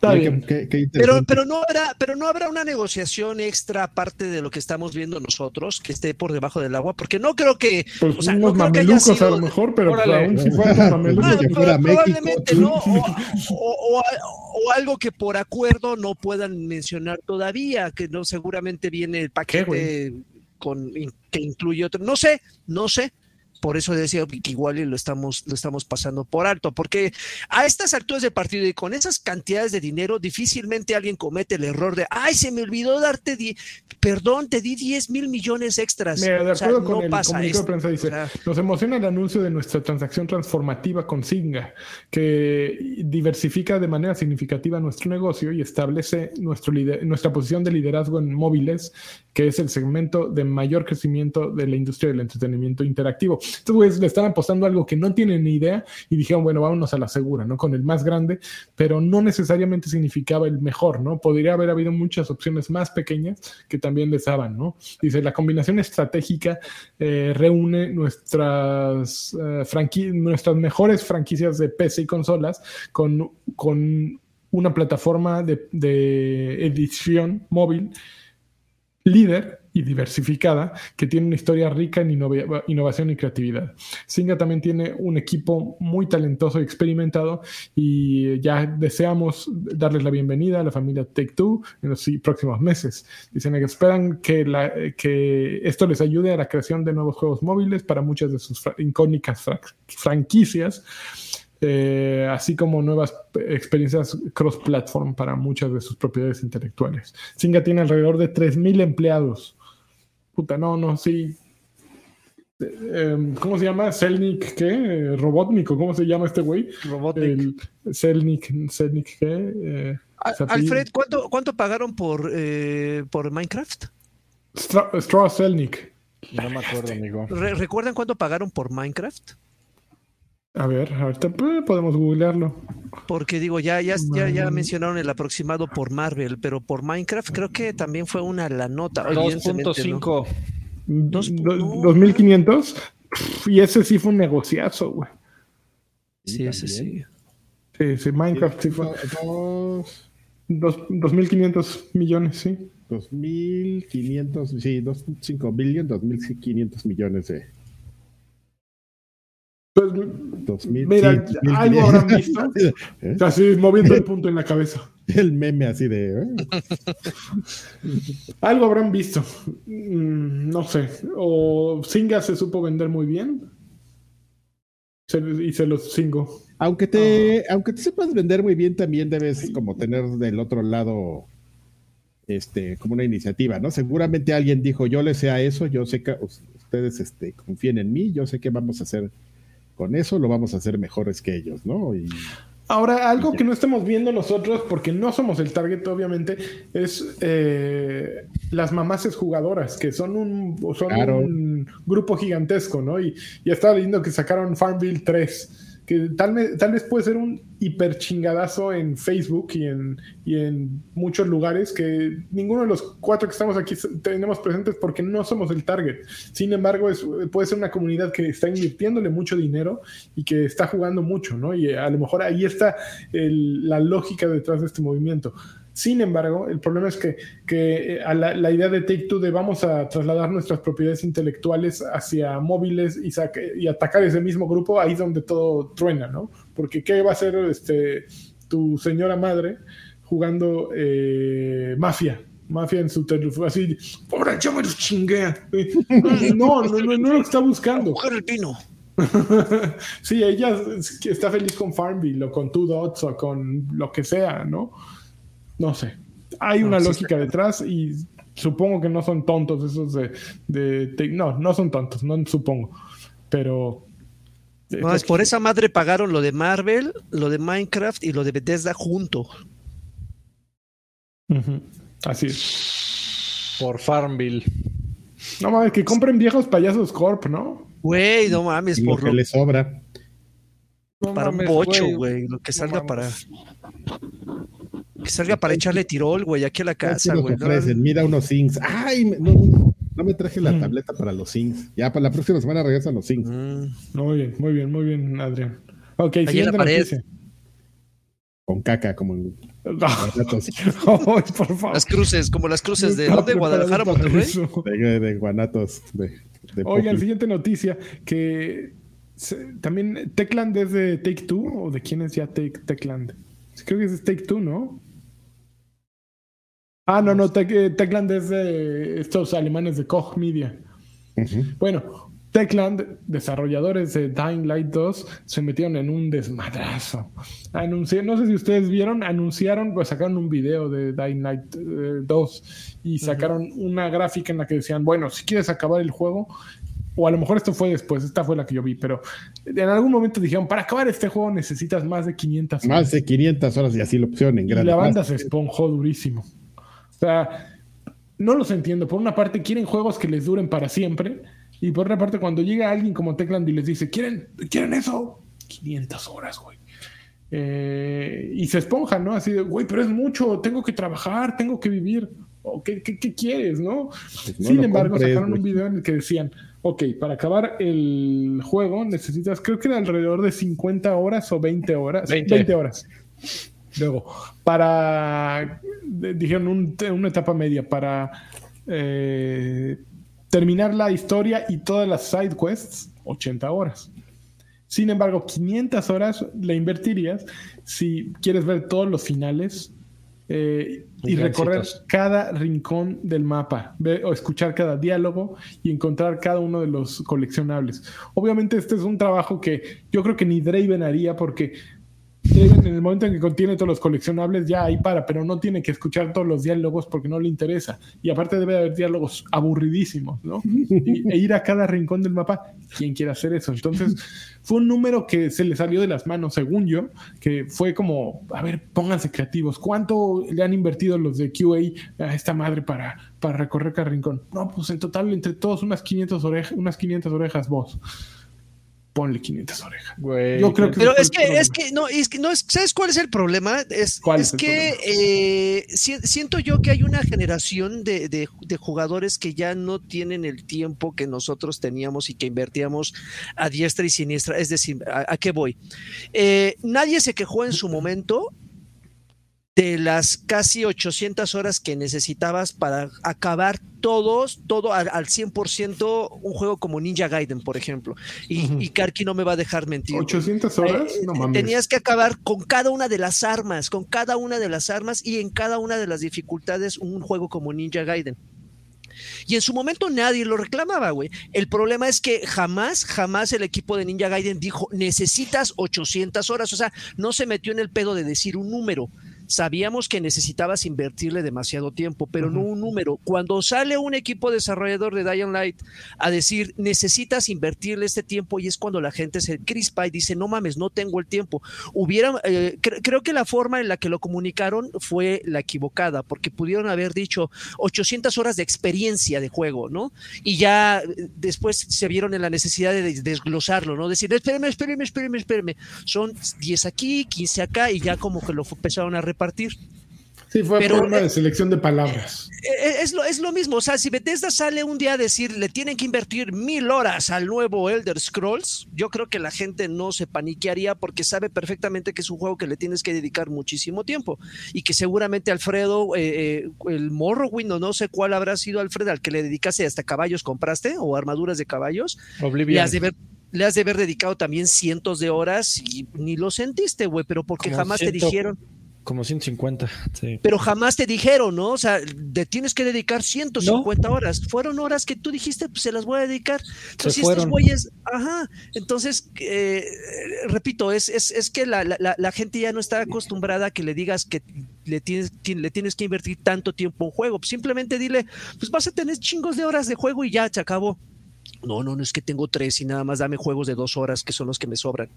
Está Oye, bien. qué- qué- qué Pero, pero no habrá, pero no habrá una negociación extra aparte de lo que estamos viendo nosotros que esté por debajo del agua, porque no creo que, Pues o sea, no unos creo que haya mamelucos a lo mejor, pero pues, Órale. aún si fueran mamelucos. Ah, que Ah, fuera México. probablemente no, o, o- algo que por acuerdo no puedan mencionar todavía, que no seguramente viene el paquete con que incluye otro, no sé, no sé. Por eso decía que igual y lo estamos, lo estamos pasando por alto, porque a estas alturas del partido y con esas cantidades de dinero, difícilmente alguien comete el error de, ay, se me olvidó darte, die- perdón, te di 10 mil millones extras. Mira, de O sea, acuerdo con no el comunicado de prensa dice, O sea, nos emociona el anuncio de nuestra transacción transformativa con Singa, que diversifica de manera significativa nuestro negocio y establece nuestro nuestra posición de liderazgo en móviles, que es el segmento de mayor crecimiento de la industria del entretenimiento interactivo. Estos güeyes le están apostando algo que no tienen ni idea y dijeron, bueno, vámonos a la segura, ¿no? Con el más grande, pero no necesariamente significaba el mejor, ¿no? Podría haber habido muchas opciones más pequeñas que también les daban, ¿no? Dice, la combinación estratégica eh, reúne nuestras, eh, nuestras mejores franquicias de PC y consolas con, con una plataforma de, de edición móvil líder diversificada que tiene una historia rica en innova- innovación y creatividad. Singa también tiene un equipo muy talentoso y experimentado y ya deseamos darles la bienvenida a la familia Take Two en los próximos meses. Dicen que esperan que, esto les ayude a la creación de nuevos juegos móviles para muchas de sus fra- icónicas fra- franquicias eh, así como nuevas experiencias cross-platform para muchas de sus propiedades intelectuales. Singa tiene alrededor de 3.000 empleados. Puta, no, no, sí. Eh, em, ¿Cómo se llama? Selnik, ¿qué? Robotnik, ¿o ¿cómo se llama este güey? Robotnik. El Selnik, Selnik, ¿qué? Eh, Alfred, ¿cuánto, cuánto pagaron por, eh, por Minecraft? Stra- Straw Selnik. No me acuerdo, amigo. Re- ¿Recuerdan cuánto pagaron por Minecraft? A ver, ahorita eh, podemos googlearlo. Porque digo, ya, ya, ya, ya mencionaron el aproximado por Marvel, pero por Minecraft creo que también fue una la nota. evidentemente, ¿no? 2.5. Dos- Do- no. 2500. Pff, Y ese sí fue un negociazo, güey. Sí, ese sí. Sí, sí, Minecraft sí fue. Dos, Dos, 2.500 millones, sí. 2.500, sí, 2.5 billion, 2.500 millones de... Pues, 2.000, mira, sí, algo 2.500. habrán visto. ¿Eh? Así, moviendo el punto en la cabeza. El meme así de... ¿eh? Algo habrán visto. Mm, no sé. O Singa se supo vender muy bien. Se- y se los cingo. Aunque te, aunque te sepas vender muy bien, también debes como tener del otro lado este, como una iniciativa, ¿no? Seguramente alguien dijo, yo le sé a eso, yo sé que us- ustedes este, confíen en mí, yo sé que vamos a hacer con eso, lo vamos a hacer mejores que ellos, ¿no? Y Ahora, algo que no estamos viendo nosotros, porque no somos el target, obviamente, es eh, las mamaces jugadoras, que son un, son Claro. un grupo gigantesco, ¿no? Y, y estaba leyendo que sacaron Farmville 3, que tal, vez- tal vez puede ser un hiper chingadazo en Facebook y en, y en muchos lugares que ninguno de los cuatro que estamos aquí tenemos presentes porque no somos el target. Sin embargo, puede ser una comunidad que está invirtiéndole mucho dinero y que está jugando mucho, ¿no? Y a lo mejor ahí está el- la lógica detrás de este movimiento. Sin embargo, el problema es que, que eh, a la, la idea de Take Two de vamos a trasladar nuestras propiedades intelectuales hacia móviles y, atacar ese mismo grupo, ahí es donde todo truena, ¿no? Porque ¿qué va a hacer este, tu señora madre jugando eh, mafia? Mafia en su teléfono, así, ahora yo me los chingué. No, no, no, no lo está buscando. Mujer el vino. sí, ella está feliz con Farmville o con Two Dots o con lo que sea, ¿no? No sé. Hay una lógica detrás y supongo que no son tontos esos de, de, no, no son tontos, no supongo. Pero no, es por esa madre pagaron lo de Marvel, lo de Minecraft y lo de Bethesda junto. Así es. Por Farmville. No mames, que compren viejos payasos Corp, ¿no? Güey, no mames, por lo que le sobra. para un bocho, güey. Lo que salga para. Que salga para echarle tirol, güey, aquí a la casa, güey. Mira unos Zings. Ay, no, no, me traje la mm. tableta para los Zings. Ya para la próxima semana regresan los Zings. Mm. Muy bien, muy bien, muy bien, Adrián. Ok, siguiente noticia. Con caca, como en por favor. Las cruces, como las cruces de, de Guadalajara, Monterrey. De, de, Guanatos. De, Oigan, siguiente noticia, que también Techland es de Take Two, o de quién es ya Take, Techland. Creo que es de Take Two, ¿no? Ah, no, no, Techland es de estos alemanes de Koch Media. Bueno, Techland, desarrolladores de Dying Light 2, se metieron en un desmadrazo. no sé si ustedes vieron, anunciaron, pues sacaron un video de Dying Light 2 eh, y sacaron una gráfica en la que decían, bueno, si quieres acabar el juego, o a lo mejor esto fue después, esta fue la que yo vi, pero en algún momento dijeron, para acabar este juego necesitas más de 500 horas. Más de 500 horas y así lo opción en Y la banda se esponjó durísimo. O sea, no los entiendo. Por una parte, quieren juegos que les duren para siempre y por otra parte, cuando llega alguien como Techland y les dice, ¿quieren, ¿quieren eso? 500 horas, güey. Eh, y se esponja, ¿no? Así de, güey, pero es mucho, tengo que trabajar, tengo que vivir. ¿O qué, qué, quieres, no? Pues Sin embargo, sacaron un video en el que decían, ok, para acabar el juego necesitas, creo que era alrededor de 50 horas o 20 horas. 20, horas. Luego, para, dijeron, una etapa media para... Eh, Terminar la historia y todas las side quests, 80 horas. Sin embargo, 500 horas la invertirías si quieres ver todos los finales eh, y recorrer cada rincón del mapa, o escuchar cada diálogo y encontrar cada uno de los coleccionables. Obviamente este es un trabajo que yo creo que ni Draven haría porque en el momento en que contiene todos los coleccionables, ya ahí para, pero no tiene que escuchar todos los diálogos porque no le interesa. Y aparte debe haber diálogos aburridísimos, ¿no? e ir a cada rincón del mapa, ¿quién quiere hacer eso? Entonces, fue un número que se le salió de las manos, según yo, que fue como, a ver, pónganse creativos. ¿Cuánto le han invertido los de QA a esta madre para, para recorrer cada rincón? No, pues en total, entre todos, unas 500, orejas, unas 500 orejas vos ponle 500 orejas. Yo creo que Pero es que, es que, no, es que, no, ¿sabes cuál es el problema? Es, es, que eh, siento yo que hay una generación de, de, jugadores que ya no tienen el tiempo que nosotros teníamos y que invertíamos a diestra y siniestra. Es decir, ¿a, qué voy? Eh, nadie se quejó en su momento de las casi 800 horas que necesitabas para acabar todos, todo al, 100% un juego como Ninja Gaiden, por ejemplo. Y, Karki no me va a dejar mentir. 800 horas, no mames. Tenías que acabar con cada una de las armas, con cada una de las armas y en cada una de las dificultades un juego como Ninja Gaiden. Y en su momento nadie lo reclamaba, güey. El problema es que jamás, jamás el equipo de Ninja Gaiden dijo, necesitas 800 horas. O sea, no se metió en el pedo de decir un número sabíamos que necesitabas invertirle demasiado tiempo, pero no un número. Cuando sale un equipo desarrollador de Dying Light a decir, necesitas invertirle este tiempo, y es cuando la gente se crispa y dice, no mames, no tengo el tiempo. Hubiera, eh, creo que la forma en la que lo comunicaron fue la equivocada, porque pudieron haber dicho 800 horas de experiencia de juego, ¿no? Y ya eh, después se vieron en la necesidad de desglosarlo, ¿no? Decir, espérame, espérame, espérame, espérame. Son 10 aquí, 15 acá, y ya como que lo empezaron a repartir. Sí, fue Pero, forma de eh, selección de palabras. Eh, eh, es lo, es lo mismo, o sea, si Bethesda sale un día a decir, le tienen que invertir mil horas al nuevo Elder Scrolls, yo creo que la gente no se paniquearía porque sabe perfectamente que es un juego que le tienes que dedicar muchísimo tiempo y que seguramente Alfredo, el Morrowind, no sé cuál habrá sido Alfredo, al que le dedicaste hasta caballos compraste o armaduras de caballos, le has de ver le has de haber dedicado también cientos de horas y ni lo sentiste, güey, pero porque jamás te dijeron Como 150, sí. Pero jamás te dijeron, ¿no? O sea, te tienes que dedicar 150 horas. Fueron horas que tú dijiste, pues se las voy a dedicar. Entonces, si estos güeyes, ajá. Entonces, eh, repito, es, es, es que la, la, la, gente ya no está acostumbrada a que le digas que le tienes, le tienes que invertir tanto tiempo en juego. simplemente dile, pues vas a tener chingos de horas de juego y ya se acabó. No, no, no es que tengo tres y nada más dame juegos de dos horas que son los que me sobran.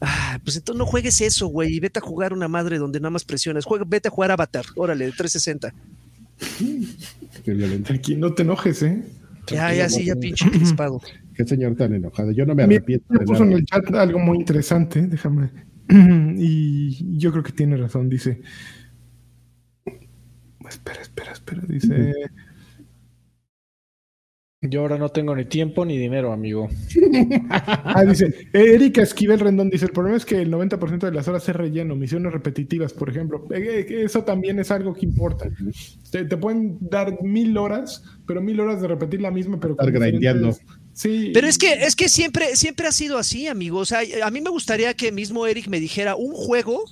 Ah, pues entonces no juegues eso, güey, y vete a jugar una madre donde nada más presiones. Juega, vete a jugar Avatar, órale, de 360. Qué Aquí no te enojes, ¿eh? Ya, ya, sí, ya pinche crispado. Qué señor tan enojado. Yo no me arrepiento. Me puso en el chat algo muy interesante, déjame. Y yo creo que tiene razón, dice. Espera, espera, espera. Dice. Yo ahora no tengo ni tiempo ni dinero, amigo. ah, dice, Erika Esquivel Rendón dice, el problema es que el 90% de las horas es relleno, misiones repetitivas, por ejemplo. Eh, eh, eso también es algo que importa. Te, pueden dar mil horas, pero mil horas de repetir la misma, pero... Estar grindeando. Sí. Pero es que, es que siempre, siempre ha sido así, amigo. O sea, a mí me gustaría que mismo Eric me dijera un juego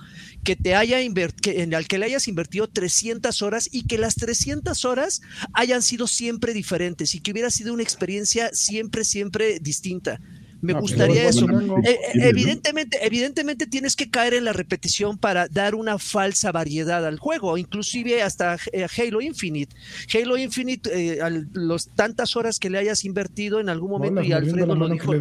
que te haya en el que le hayas invertido 300 horas y que las 300 horas hayan sido siempre diferentes y que hubiera sido una experiencia siempre, siempre distinta. Me gustaría eso. Eh, evidentemente, evidentemente tienes que caer en la repetición para dar una falsa variedad al juego, inclusive hasta eh, Halo Infinite. Halo Infinite, eh, los tantas horas que le hayas invertido en algún momento y Alfredo lo dijo.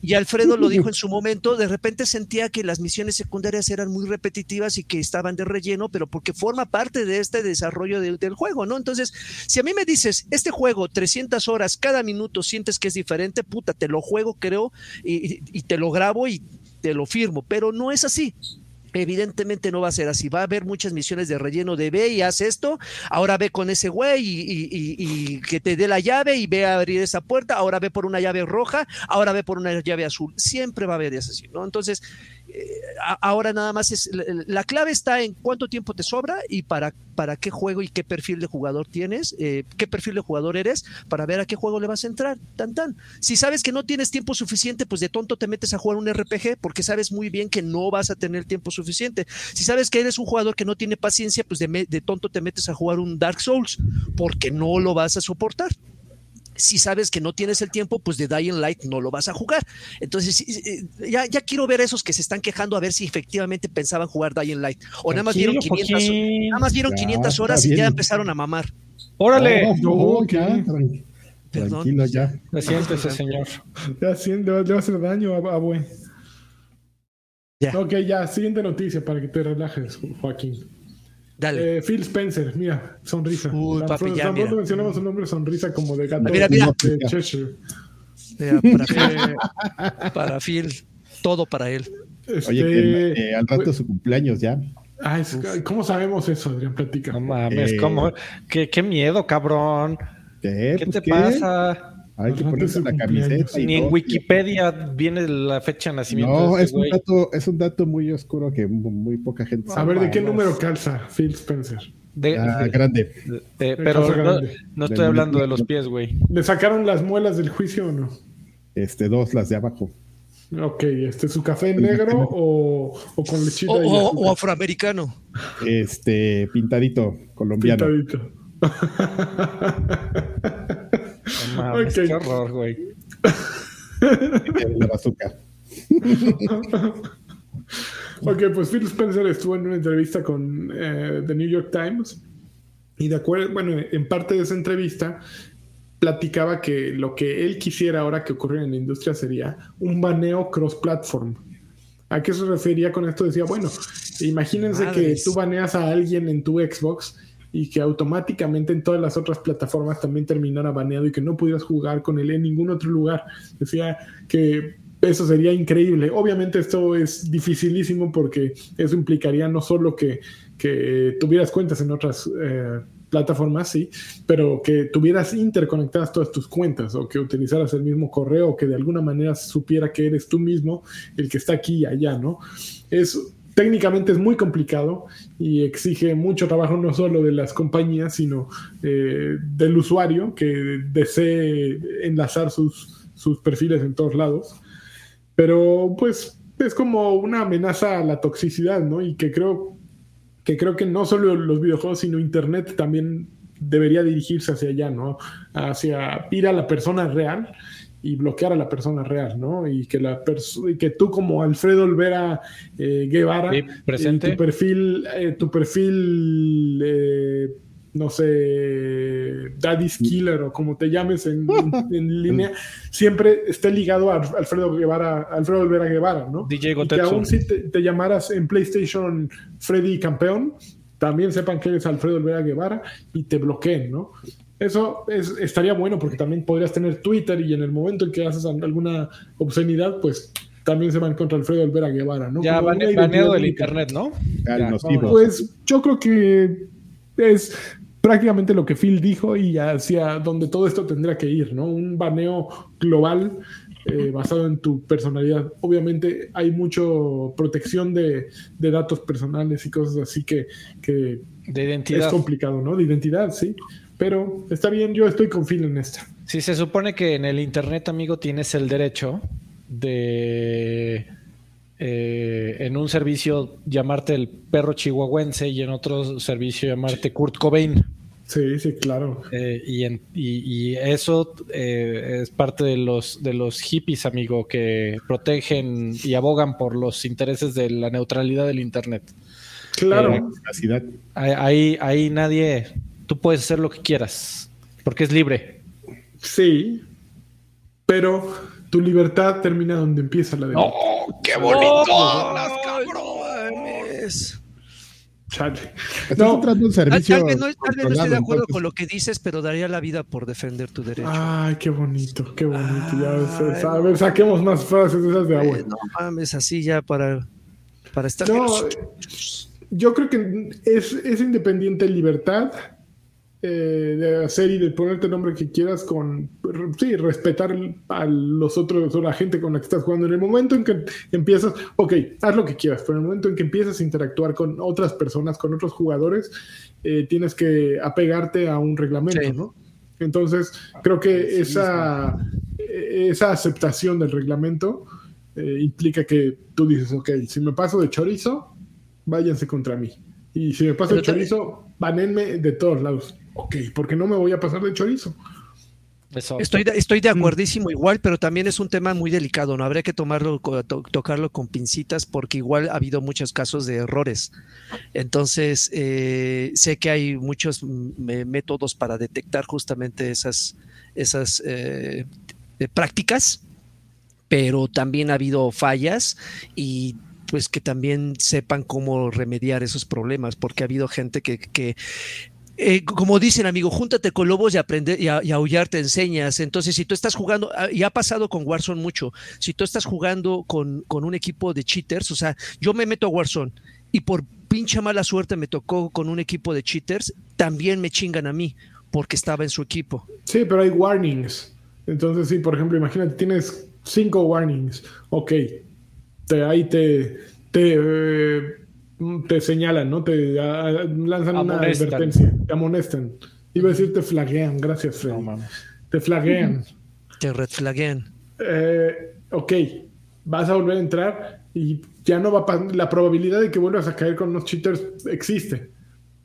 y Alfredo lo dijo en su momento, de repente sentía que las misiones secundarias eran muy repetitivas y que estaban de relleno, pero porque forma parte de este desarrollo del juego, ¿no? Entonces, si a mí me dices, este juego, 300 horas, cada minuto sientes que es diferente, puta, te lo juego creo, y, te lo grabo y te lo firmo, pero no es así. Evidentemente no va a ser así. Va a haber muchas misiones de relleno de ve y haz esto. Ahora ve con ese güey y, que te dé la llave y ve a abrir esa puerta. Ahora ve por una llave roja. Ahora ve por una llave azul. Siempre va a haber eso así, ¿no? Entonces, ahora nada más es la clave está en cuánto tiempo te sobra y para, para qué juego y qué perfil de jugador tienes, eh, qué perfil de jugador eres para ver a qué juego le vas a entrar. Tan tan. Si sabes que no tienes tiempo suficiente, pues de tonto te metes a jugar un RPG porque sabes muy bien que no vas a tener tiempo suficiente. Si sabes que eres un jugador que no tiene paciencia, pues de, de tonto te metes a jugar un Dark Souls porque no lo vas a soportar si sabes que no tienes el tiempo, pues de Dying Light no lo vas a jugar. Entonces, eh, ya, ya quiero ver a esos que se están quejando a ver si efectivamente pensaban jugar Dying Light. O nada más vieron 500, nada más vieron 500 horas y ya empezaron a mamar. ¡Órale! Oh, ya, Perdón. Tranquilo, ya. ese señor. Ya haciendo, le va a hacer daño a, a Ya. Ok, ya, siguiente noticia para que te relajes, Joaquín. Dale. Eh, Phil Spencer, mira, sonrisa. Uy, papi, ya, mira. mencionamos su nombre, sonrisa como de gato mira, mira. de Cheshire. Mira, para, Phil, para Phil, todo para él. Este... Oye, que, eh, al rato su cumpleaños ya. Ay, ¿Cómo sabemos eso, Adrián? Platica. No mames, eh... ¿cómo? ¿Qué, ¿Qué, miedo, cabrón. ¿Qué, ¿Qué pues te ¿qué? pasa? Hay que ponerse la camiseta. Ni en Wikipedia viene la fecha de nacimiento. No, de este es, un dato, es un dato muy oscuro que muy poca gente sabe. A ver, ¿de qué número calza Phil Spencer? De, ah, de, grande. De, pero no, no, estoy de hablando de los pies, güey. ¿Le sacaron las muelas del juicio o no? Este, dos, las de abajo. Ok, este, ¿su café negro o, o, con lechita? O, o, o, afroamericano. Este, pintadito, colombiano. Pintadito. No mames, okay. qué horror, güey. La bazooka. ok, pues Phil Spencer estuvo en una entrevista con eh, The New York Times y de acuerdo, bueno, en parte de esa entrevista platicaba que lo que él quisiera ahora que ocurriera en la industria sería un baneo cross-platform. ¿A qué se refería con esto? Decía, bueno, imagínense que tú baneas a alguien en tu Xbox y que automáticamente en todas las otras plataformas también terminara baneado y que no pudieras jugar con él en ningún otro lugar. Decía que eso sería increíble. Obviamente esto es dificilísimo porque eso implicaría no solo que, que tuvieras cuentas en otras eh, plataformas, sí, pero que tuvieras interconectadas todas tus cuentas o que utilizaras el mismo correo o que de alguna manera supiera que eres tú mismo el que está aquí y allá, ¿no? Es técnicamente es muy complicado y exige mucho trabajo no solo de las compañías, sino eh, del usuario que desee enlazar sus, sus perfiles en todos lados. Pero pues es como una amenaza a la toxicidad, ¿no? Y que creo que creo que no solo los videojuegos, sino Internet también debería dirigirse hacia allá, ¿no? Hacia ir a la persona real y bloquear a la persona real, ¿no? Y que, la y que tú como Alfredo Olvera eh, Guevara, Sí, presente. eh, tu perfil, eh, tu perfil, no sé, Daddy's Killer o como te llames en, en- en línea, siempre esté ligado a Alfredo Guevara, Alfredo Olvera Guevara, ¿no? DJ Y que aún si te, te llamaras en PlayStation Freddy Campeón, también sepan que eres Alfredo Olvera Guevara y te bloqueen, ¿no? Eso es, estaría bueno porque también podrías tener Twitter y en el momento en que haces alguna obscenidad, pues también se van contra Alfredo Olvera Guevara, ¿no? Ya identidad baneado del internet, ¿no? Ya. Pues yo creo que es prácticamente lo que Phil dijo y hacia donde todo esto tendría que ir, ¿no? Un baneo global eh, basado en tu personalidad. Obviamente hay mucho protección de, de datos personales y cosas así que, que de es identidad. complicado, ¿no? De identidad, sí. Pero está bien, yo estoy con Phil en esta. Sí, se supone que en el internet, amigo, tienes el derecho de eh, en un servicio llamarte el perro chihuahuense y en otro servicio llamarte Kurt Cobain. Sí, sí, claro. Eh, y, en- y- y eso eh, es parte de los, de los hippies, amigo, que protegen y abogan por los intereses de la neutralidad del internet. Claro. Eh, ahí, ahí nadie, tú puedes hacer lo que quieras, porque es libre. Sí. Pero tu libertad termina donde empieza la de ¡Qué bonito! mames. Chale. Estás No. entrando en Tal, servicio tal vez no, tal vez no estoy de acuerdo entonces- con lo que dices, pero daría la vida por defender tu derecho. Ay, qué bonito, qué bonito. Ya, Ay, a ver, saquemos más frases de esas de agua. Eh, no mames, así ya para, para estar. No, yo creo que es, es independiente libertad eh, de hacer y de ponerte el nombre que quieras con, sí, respetar a los otros o la gente con la que estás jugando. En el momento en que empiezas, ok, haz lo que quieras, pero en el momento en que empiezas a interactuar con otras personas, con otros jugadores, eh, tienes que apegarte a un reglamento, Sí. ¿no? Entonces, creo que esa, esa aceptación del reglamento eh, implica que tú dices, ok, si me paso de chorizo, váyanse contra mí. Y si me paso de chorizo, banenme de todos lados. Ok, porque no me voy a pasar de chorizo. Estoy de, estoy de acuerdísimo igual, pero también es un tema muy delicado, ¿no? Habría que tomarlo, to- tocarlo con pincitas porque igual ha habido muchos casos de errores. Entonces, eh, sé que hay muchos mm, métodos para detectar justamente esas, esas eh, eh, prácticas, pero también ha habido fallas y pues que también sepan cómo remediar esos problemas, porque ha habido gente que, que eh, como dicen, amigo, júntate con lobos y aprender y, a- y enseñas. Entonces, si tú estás jugando, ah, y ha pasado con Warzone mucho, si tú estás jugando con, con un equipo de cheaters, o sea, yo me meto a Warzone y por pincha mala suerte me tocó con un equipo de cheaters, también me chingan a mí porque estaba en su equipo. Sí, pero hay warnings. Entonces, sí, por ejemplo, imagínate, tienes cinco warnings. Ok, te, ahí te, te, eh, te señalan, ¿no? Te lanzan una advertencia, te amonestan. Iba a decir te flaguean, gracias, Freddy. No, te flaguean. Te red flaguean. Eh, ok, vas a volver a entrar y ya no va a la probabilidad de que vuelvas a caer con unos cheaters existe,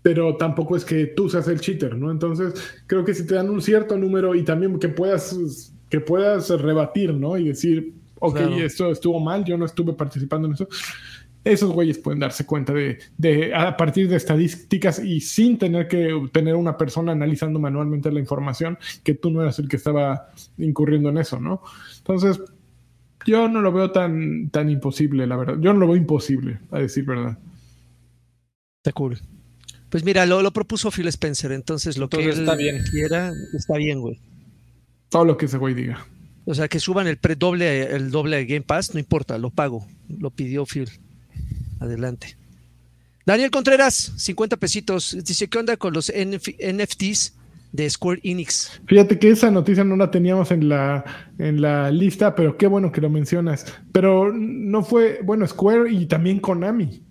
pero tampoco es que tú seas el cheater, ¿no? Entonces, creo que si te dan un cierto número y también que puedas que puedas rebatir, ¿no? Y decir, ok, Claro. esto estuvo mal, yo no estuve participando en eso. Esos güeyes pueden darse cuenta de, de a partir de estadísticas y sin tener que tener una persona analizando manualmente la información que tú no eras el que estaba incurriendo en eso, ¿no? Entonces, yo no lo veo tan, tan imposible, la verdad. Yo no lo veo imposible, a decir verdad. Está cool. Pues mira, lo, lo propuso Phil Spencer, entonces lo que él está bien. quiera está bien, güey. Todo lo que ese güey diga. O sea, que suban el pre doble, el doble de Game Pass, no importa, lo pago. Lo pidió Phil. Adelante. Daniel Contreras, 50 pesitos. Dice, ¿qué onda con los NF NFTs de Square Enix? Fíjate que esa noticia no la teníamos en la, en la lista, pero qué bueno que lo mencionas. Pero no fue, bueno, Square y también Konami.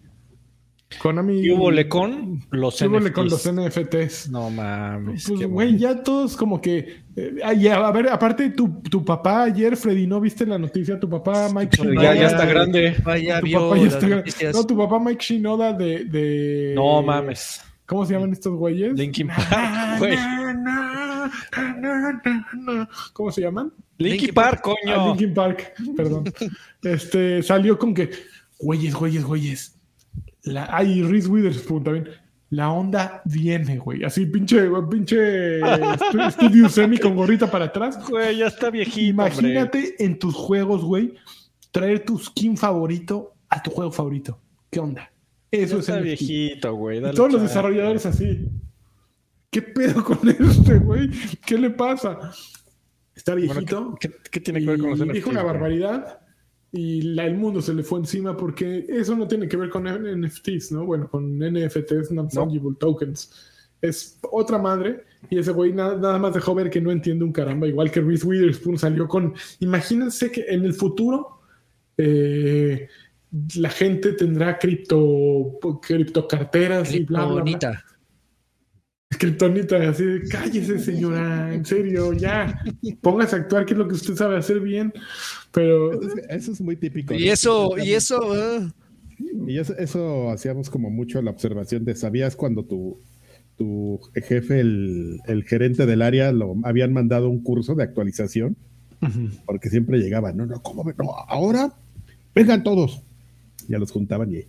Konami. ¿Y hubo con los ¿Qué hubo NFTs? con los NFTs? No mames. Pues, qué güey, ya todos como que. eh, ya, a ver, aparte, tu, tu papá ayer, Freddy, ¿no viste la noticia? Tu papá, Mike Shinoda. ya, ya está grande. Vaya, Tu vio papá ya las está grande. noticias. No, tu papá, Mike Shinoda de. de No mames. ¿Cómo se llaman estos güeyes? Linkin Park, güey. ¿Cómo se llaman? Linkin Linkin Park, Ah, coño. Linkin Park, perdón. este salió con que, güeyes, güeyes, güeyes. La, ay, Reese Witherspoon también. La onda viene, güey. Así, pinche, pinche Studio Semi con gorrita para atrás. Güey, ya está viejito. Imagínate en tus juegos, güey, traer tu skin favorito a tu juego favorito. ¿Qué onda? Eso es está NFT. viejito, güey. Dale todos los desarrolladores así. ¿Qué pedo con este, güey? ¿Qué le pasa? Está Bueno, viejito. ¿qué, qué- qué tiene que ver con los dijo una barbaridad y la, el mundo se le fue encima porque eso no tiene que ver con NFTs, ¿no? Bueno, con NFTs, non-fungible tokens. Es otra madre y ese güey nada, nada más dejó ver que no entiende un caramba, igual que Reese Witherspoon salió con... Imagínense que en el futuro eh, la gente tendrá cripto, criptocarteras y bla, bla, bla. Kriptonita. Kryptonita, así de cállese, señora, en serio, ya. Póngase a actuar, que es lo que usted sabe hacer bien. Pero Eso es, eso es muy típico. Y ¿no? eso, y eso, Y eso, eso hacíamos como mucho la observación de, ¿sabías cuando tu, tu jefe, el, el gerente del área, lo habían mandado un curso de actualización? Porque siempre llegaban, no, no, ¿cómo? No, ahora vengan todos. Ya los juntaban y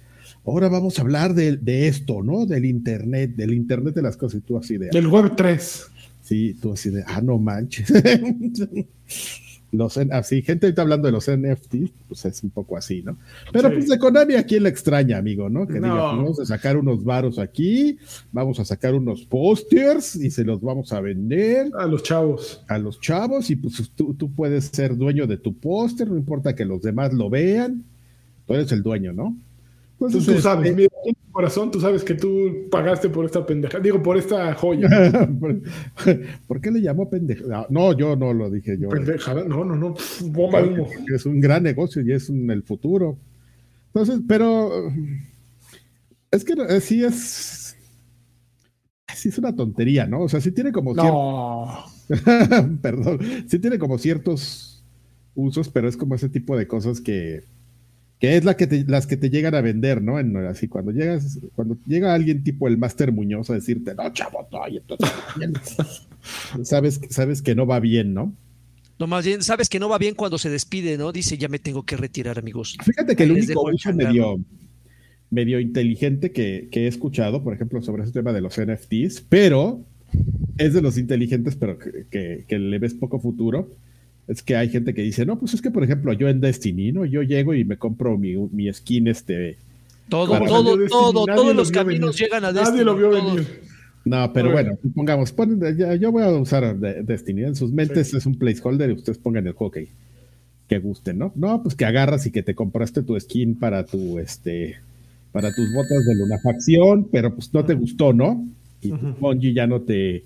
ahora vamos a hablar de, de esto, ¿no? Del Internet, del Internet de las cosas. Y tú así de, del Web 3. sí, tú así de, ah, no manches. Los, así, gente ahorita hablando de los NFTs, pues es un poco así, ¿no? Pero Sí. pues de Konami a quién le extraña, amigo, ¿no? Que No. diga, vamos a sacar unos varos aquí, vamos a sacar unos pósters y se los vamos a vender A los chavos. a los chavos y pues tú, tú puedes ser dueño de tu póster, no importa que los demás lo vean, tú eres el dueño, ¿no? Tú, Entonces, tú sabes, mira, en tu corazón, tú sabes que tú pagaste por esta pendeja. Digo, por esta joya. ¿Por, qué le llamó pendejo? No, yo no lo dije yo. Pendejada. No, no, no. Bomba humo. Es un gran negocio y es un- el futuro. Entonces, pero es que eh, sí es. Sí es una tontería, ¿no? O sea, sí tiene como No. perdón, sí tiene como ciertos usos, pero es como ese tipo de cosas que, que es la que te- las que te llegan a vender, ¿no? En- así cuando llegas, cuando llega alguien tipo el Máster Muñoz a decirte, no, chavo, no, y entonces, sabes, sabes que no va bien, ¿no? no más bien, sabes que no va bien cuando se despide, ¿no? Dice, ya me tengo que retirar, amigos. Fíjate que el único uso medio, medio inteligente que, que he escuchado, por ejemplo, sobre ese tema de los NFTs, pero es de los inteligentes, pero que, que- que le ves poco futuro, es que hay gente que dice, no, pues es que, por ejemplo, yo en Destiny, ¿no? Yo llego y me compro mi, mi skin, este... Todo, todo, Destiny, todo, nadie todos lo los caminos venir. llegan a Nadie Destiny. lo vio todos. venir. No, pero Bueno. pongamos, ponen- ya- yo voy a usar de- Destiny, en sus mentes es un placeholder y ustedes pongan el hockey que gusten, ¿no? No, pues que agarras y que te compraste tu skin para tu, este, para tus botas de lunafacción, pero pues no te gustó, ¿no? Y pues, Ujú. Bungie ya no te,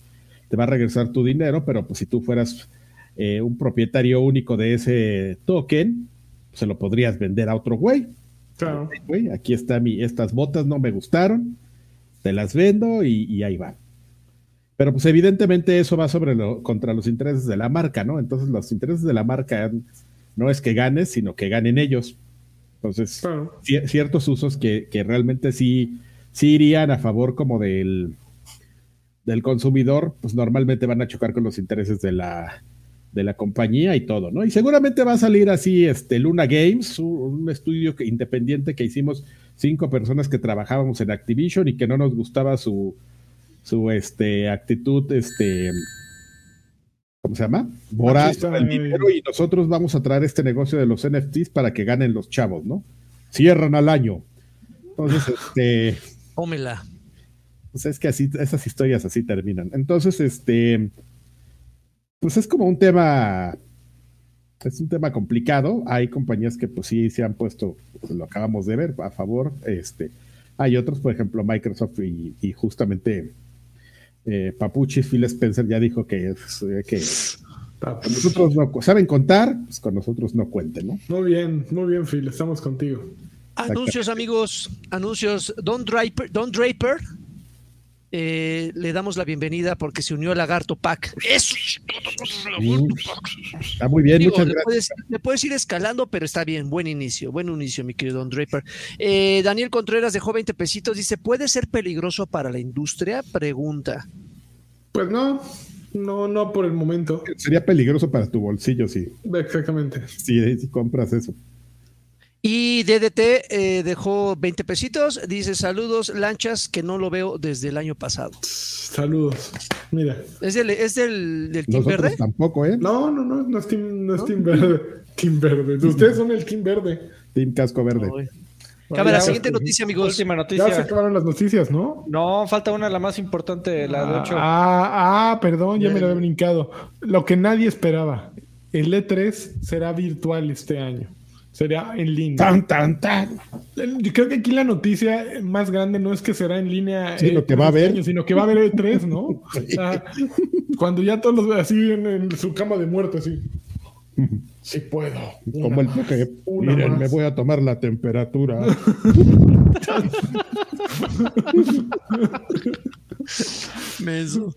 te va a regresar tu dinero, pero pues si tú fueras eh, un propietario único de ese token, se lo podrías vender a otro güey. Claro. Güey, aquí está mi, estas botas no me gustaron, te las vendo y, y ahí va. Pero pues evidentemente eso va sobre lo, contra los intereses de la marca, ¿no? Entonces los intereses de la marca no es que ganes, sino que ganen ellos. Entonces, Claro. ciertos usos que, que realmente sí, sí irían a favor como del, del consumidor, pues normalmente van a chocar con los intereses de la, de la compañía y todo, ¿no? Y seguramente va a salir así este Luna Games, un, estudio que- independiente que hicimos cinco personas que trabajábamos en Activision y que no nos gustaba su, su este, actitud, este, ¿cómo se llama? Voraz el dinero y nosotros vamos a traer este negocio de los NFTs para que ganen los chavos, ¿no? Cierran al año. Entonces, este, Tómela. pues es que así, esas historias así terminan. Entonces, este, pues es como un tema, es un tema complicado. Hay compañías que pues sí se han puesto, pues, lo acabamos de ver, a favor. Este, hay otros, por ejemplo, Microsoft y, y justamente eh, Papuchi, Phil Spencer ya dijo que, es, eh, que con nosotros no, saben contar, pues con nosotros no cuenten, ¿no? Muy bien, muy bien, Phil. Estamos contigo. Anuncios, amigos. Anuncios. Don Draper, Don Draper eh, le damos la bienvenida porque se unió al Lagarto Pack. Eso. Está muy bien, Digo, muchas le, gracias. puedes, le puedes ir escalando, pero está bien. Buen inicio, buen inicio, mi querido Don Draper. Eh, Daniel Contreras dejó 20 pesitos. Dice: ¿Puede ser peligroso para la industria? Pregunta. Pues no, no, no por el momento. Sería peligroso para tu bolsillo si, Exactamente. si compras eso. Y DDT eh, dejó 20 pesitos. Dice: Saludos, lanchas, que no lo veo desde el año pasado. Saludos. Mira. ¿Es del, es del, del Team Nosotros Verde? tampoco, ¿eh? No, no, no, no es Team, no es team Verde. Team Verde. Ustedes son el Team Verde. Team Casco Verde. Cámara, siguiente pues, noticia, amigos. Última Ya se noticia. acabaron las noticias, ¿no? No, falta una, la más importante, la de 8. Ah, ah, perdón, ya me lo había brincado. Lo que nadie esperaba. El E3 será virtual este año. Será en línea. Tan, tan, tan. Yo creo que aquí la noticia más grande no es que será en línea, Sí, lo que E3 va a haber. sino que va a haber E3, ¿no? O sea, cuando ya todos los así en, en su cama de muerte, así. Sí puedo. Como el que una miren, más. me voy a tomar la temperatura. Menso.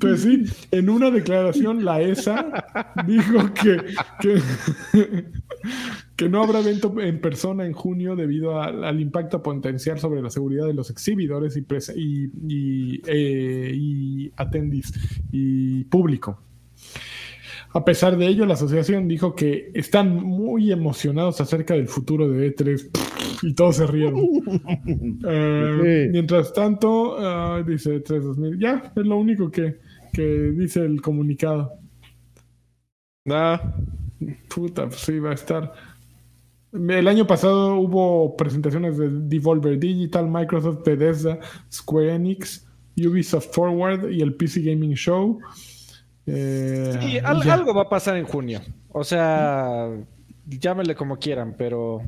Pues sí, en una declaración la ESA dijo que, que, no habrá evento en persona en junio debido al, impacto potencial sobre la seguridad de los exhibidores y, presa- y, y, eh, y attendees y público. A pesar de ello, la asociación dijo que están muy emocionados acerca del futuro de E3 y todos se rieron. Eh, Sí. Mientras tanto, dice 3 2000. Ya, es lo único que, que dice el comunicado. Ah, Puta, pues sí, va a estar. El año pasado hubo presentaciones de Devolver Digital, Microsoft, Bethesda, Square Enix, Ubisoft Forward y el PC Gaming Show. Eh, sí, al- algo va a pasar en junio. O sea, llámenle como quieran, pero,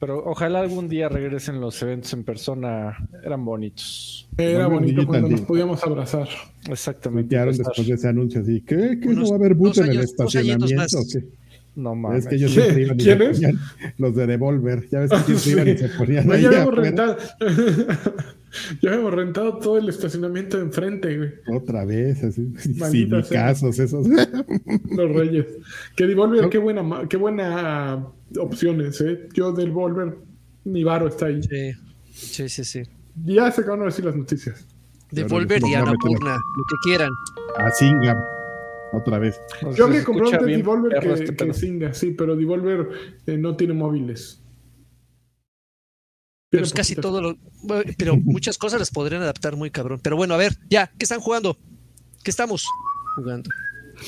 pero ojalá algún día regresen los eventos en persona. Eran bonitos. Era bonito Digital cuando nos podíamos abrazar. Exactamente. Quedaron después de ese anuncio así. ¿Qué? ¿Que Unos no va a haber bus en el estacionamiento? más. ¿O qué? No mames. Es que ellos iban se los de Devolver. Ya ves que siempre iban y se ponían No, ahí ya. ya habíamos rentado todo el estacionamiento de enfrente, güey. Otra vez, así. Maldita Sinicazos esos. Los Reyes. Que Devolver, qué buena, ma- qué buena opciones, ¿eh? Yo Devolver, mi varo está ahí. Sí, sí, sí. sí. Ya se acaban de decir las noticias. Devolver y Ahora les vamos a Annapurna, lo que quieran. A Singham. Otra vez. Yo habría se comprado Devolver que, este que. Zynga, sí, pero Devolver eh, no tiene móviles. Pero es casi todo lo. Pero muchas cosas las podrían adaptar muy cabrón. Pero bueno, a ver, ya, ¿qué están jugando? ¿Qué estamos jugando?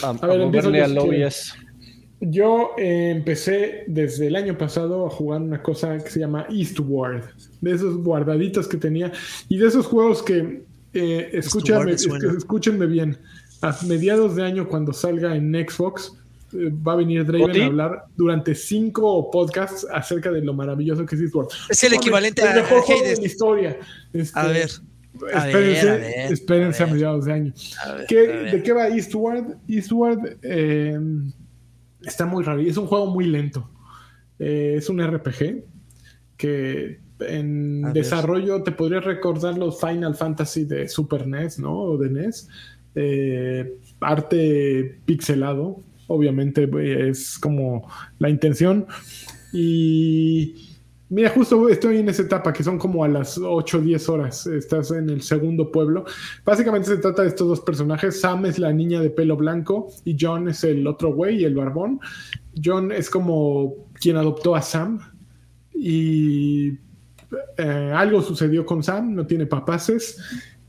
A, A ver, a moverle yo, al. OBS. Yo eh, empecé desde el año pasado a jugar una cosa que se llama Eastward, de esos guardaditos que tenía y de esos juegos que eh, escúchame, me es que suena. escúchenme bien. A mediados de año, cuando salga en Xbox, va a venir Draven ¿Oti? a hablar durante cinco podcasts acerca de lo maravilloso que es Eastward. Es el equivalente a- de la historia. Este, A ver. a espérense, ver, a ver, espérense a a, ver. mediados de año. A ver, ¿Qué- a ver. ¿De qué va Eastward? Eastward eh, está muy raro. y Es un juego muy lento. Eh, es un RPG que en desarrollo te podría recordar los Final Fantasy de Super NES, ¿no? O de NES. Eh, arte pixelado, obviamente eh, es como la intención. Y mira, justo estoy en esa etapa que son como a las 8 o 10 horas. Estás en el segundo pueblo. Básicamente se trata de estos dos personajes. Sam es la niña de pelo blanco y John es el otro güey, el barbón. John es como quien adoptó a Sam y eh, algo sucedió con Sam, no tiene papaces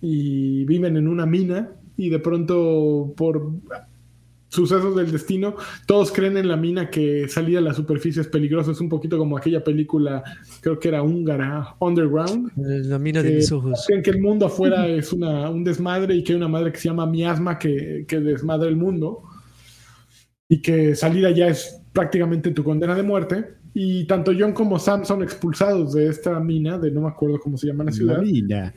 y viven en una mina y de pronto por sucesos del destino, todos creen en la mina que salir a la superficie es peligroso, es un poquito como aquella película, creo que era húngara, Underground, La mina de mis ojos. creen que el mundo afuera es una, un desmadre y que hay una madre que se llama miasma que, que desmadra el mundo y que salir allá es prácticamente tu condena de muerte. Y tanto John como Sam son expulsados de esta mina, de no me acuerdo cómo se llama la ciudad, La mina.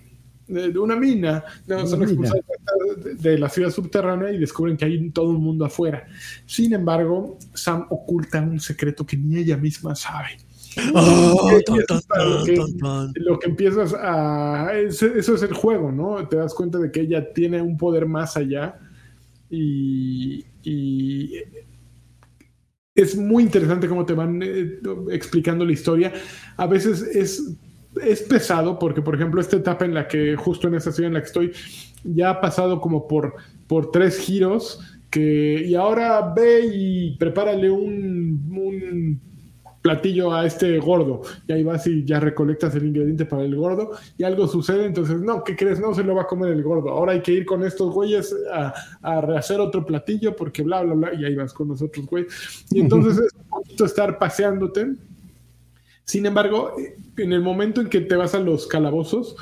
De, de una mina, no, Una son mina. expulsados de, de la ciudad subterránea y descubren que hay todo un mundo afuera. Sin embargo, Sam oculta un secreto que ni ella misma sabe. Oh, es para lo, que, lo empiezas a... ese- Eso es el juego, ¿no? Te das cuenta de que ella tiene un poder más allá y, y es muy interesante cómo te van eh, explicando la historia. A veces es, es pesado porque, por ejemplo, esta etapa en la que, justo en esta ciudad en la que estoy, ya ha pasado como por, por tres giros que, y ahora ve y prepárale un, un platillo a este gordo. Y ahí vas y ya recolectas el ingrediente para el gordo y algo sucede. Entonces, no, ¿qué crees? No se lo va a comer el gordo. Ahora hay que ir con estos güeyes a, a rehacer otro platillo porque bla, bla, bla. Y ahí vas con los otros güeyes. Y entonces es un poquito estar paseándote. Sin embargo, en el momento en que te vas a los calabozos,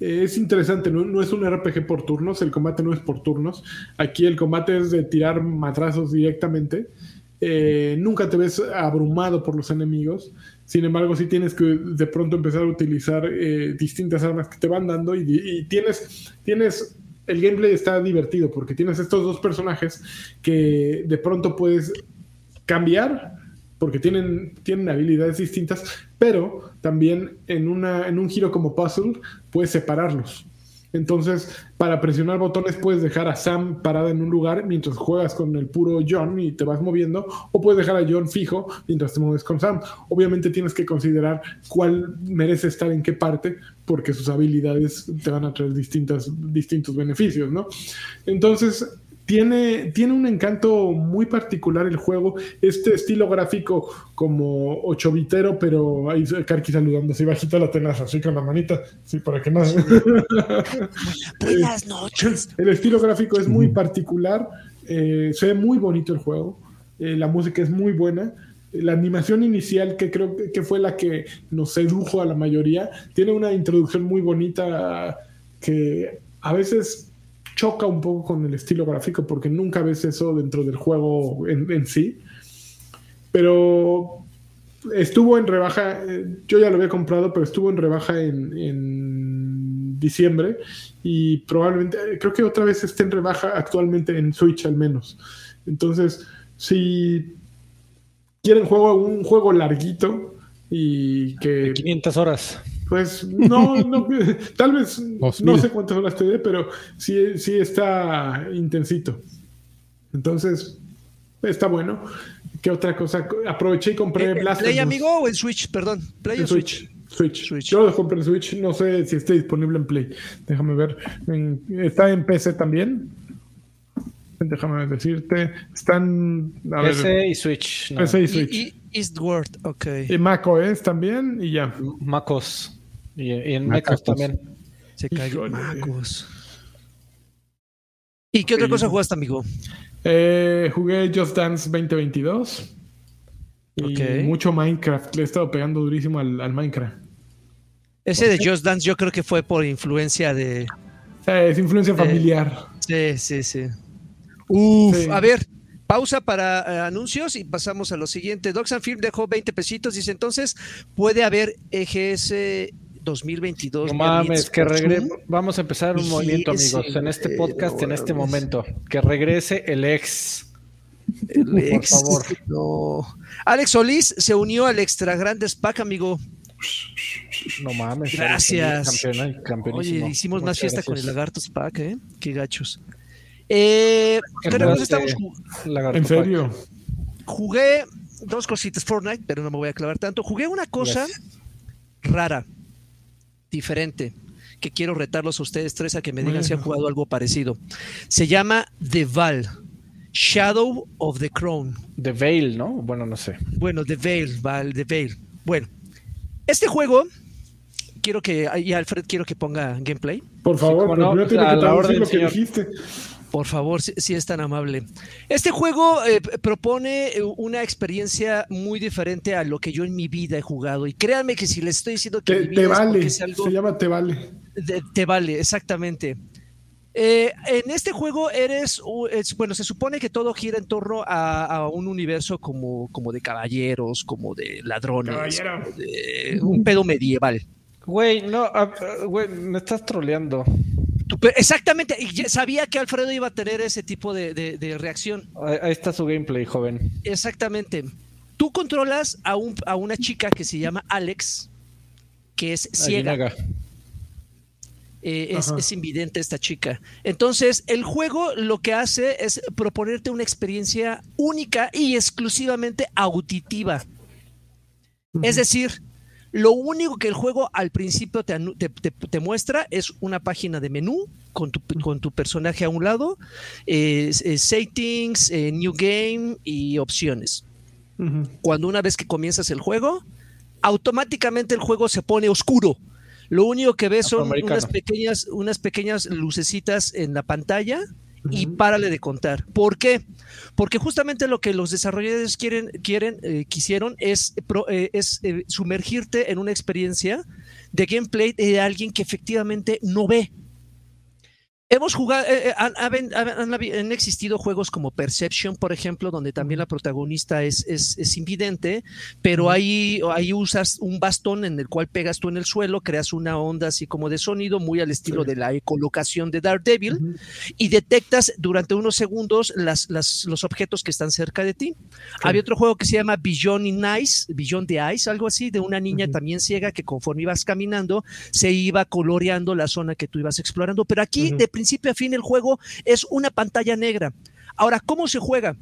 eh, es interesante, ¿no? no es un RPG por turnos, el combate no es por turnos. Aquí el combate es de tirar matrazos directamente. Eh, nunca te ves abrumado por los enemigos. Sin embargo, sí tienes que de pronto empezar a utilizar eh, distintas armas que te van dando y, y tienes, tienes, el gameplay está divertido porque tienes estos dos personajes que de pronto puedes cambiar porque tienen, tienen habilidades distintas, pero también en, una, en un giro como puzzle puedes separarlos. Entonces, para presionar botones puedes dejar a Sam parada en un lugar mientras juegas con el puro John y te vas moviendo, o puedes dejar a John fijo mientras te mueves con Sam. Obviamente tienes que considerar cuál merece estar en qué parte, porque sus habilidades te van a traer distintas, distintos beneficios, ¿no? Entonces, tiene, tiene un encanto muy particular el juego, este estilo gráfico como ochovitero, pero ahí Karki saludando así bajita la tenaza, así con la manita, sí, para que no... Buenas noches. El estilo gráfico es muy particular, eh, se ve muy bonito el juego, eh, la música es muy buena, la animación inicial, que creo que- que fue la que nos sedujo a la mayoría, tiene una introducción muy bonita que a veces choca un poco con el estilo gráfico porque nunca ves eso dentro del juego en, sí. Pero estuvo en rebaja, eh, yo ya lo había comprado, pero estuvo en rebaja en, diciembre y probablemente, eh, creo que otra vez esté en rebaja actualmente en Switch al menos. Entonces, si quieren juego, un juego larguito y que 500 horas. Pues no, no tal vez no sé cuántas horas te dé, pero sí, sí está intensito. Entonces, está bueno. ¿Qué otra cosa? Aproveché y compré ¿En Blast Eh, ¿Play, amigo, o en Switch? Perdón. ¿Play en o Switch? Switch. Switch. Switch. Yo lo compré en Switch. No sé si esté disponible en Play. Déjame ver. En- está en PC también. Déjame decirte. Están. A ver, PC y Switch. no. PC y Y, Switch. y Eastward, ok. Y Mac OS también. Y ya. Macos. Y, y en. Mecos también. Se cayó. Macos. ¿Y qué otra cosa jugaste, amigo? Eh, jugué Just Dance 2022. Y mucho Minecraft. Le he estado pegando durísimo al, al Minecraft. Ese de Just Dance yo creo que fue por influencia de... Eh, es influencia familiar. Sí, sí, sí. Uf, Sí. a ver, pausa para eh, anuncios y pasamos a lo siguiente. Doxan Film dejó 20 pesitos, dice entonces, puede haber EGS 2022. No mames, que regrese. Vamos a empezar un movimiento, amigos, en este podcast, no en este momento. Que regrese el ex. El Por favor. no. Alex Solís se unió al Extra Grandes Pack, amigo. No mames. Gracias. Campeón. Oye, hicimos más fiesta con el. Lagartos Pack, ¿eh? Qué gachos. Eh, ¿Qué tenemos- estamos Lagarto ¿En Pack? serio? jugué dos cositas Fortnite, pero no me voy a clavar tanto. Jugué una cosa Yes. rara, diferente, que quiero retarlos a ustedes tres a que me digan si han jugado algo parecido. Se llama The Val, Shadow of the Crown. The Veil, ¿no? Bueno, no sé. Bueno, The Veil, Val, The Veil. Bueno, este juego, quiero que, y Alfred, quiero que ponga gameplay. Por favor, pero no, tiene a que la traducir orden, lo que dijiste. Por favor, si, si es tan amable. Este juego eh, propone eh, una experiencia muy diferente a lo que yo en mi vida he jugado. Y créanme que si les estoy diciendo que Te, vale. es algo Se llama Te vale. de- te vale, exactamente. Eh, en este juego eres, bueno, se supone que todo gira en torno a, a un universo como, como de caballeros, como de ladrones, Caballero. como de un pedo medieval. Güey, no, ah, ah, güey, me estás troleando. Exactamente, y sabía que Alfredo iba a tener ese tipo de, de- de reacción. Ahí, está su gameplay, joven. Exactamente. Tú controlas a, un, a una chica que se llama Alex, que es ciega. Aguinaga. Eh, es, es invidente esta chica. Entonces, el juego lo que hace es proponerte una experiencia única y exclusivamente auditiva. Es decir, lo único que el juego al principio te, anu- te- te- te muestra es una página de menú con tu, con tu personaje a un lado, eh, eh, settings, eh, new game y opciones. Cuando una vez que comienzas el juego, automáticamente el juego se pone oscuro. Lo único que ves son unas pequeñas, unas pequeñas lucecitas en la pantalla y párale de contar. ¿Por qué? Porque justamente lo que los desarrolladores quieren, quieren, eh, quisieron es, pro- eh, es eh, sumergirte en una experiencia de gameplay de alguien que efectivamente no ve. Hemos jugado, eh, eh, han, han- han- han habi- han existido juegos como Perception, por ejemplo, donde también la protagonista es, es, es invidente, pero ahí, ahí usas un bastón en el cual pegas tú en el suelo, creas una onda así como de sonido, muy al estilo Sí. de la ecolocación de Daredevil, Ujú. y detectas durante unos segundos las, las- los objetos que están cerca de ti. Había otro juego que se llama Beyond in Ice, Beyond the Ice, algo así, de una niña también ciega que conforme ibas caminando se iba coloreando la zona que tú ibas explorando. Pero aquí, de principio a fin, el juego es una pantalla negra. Ahora, ¿cómo se juega?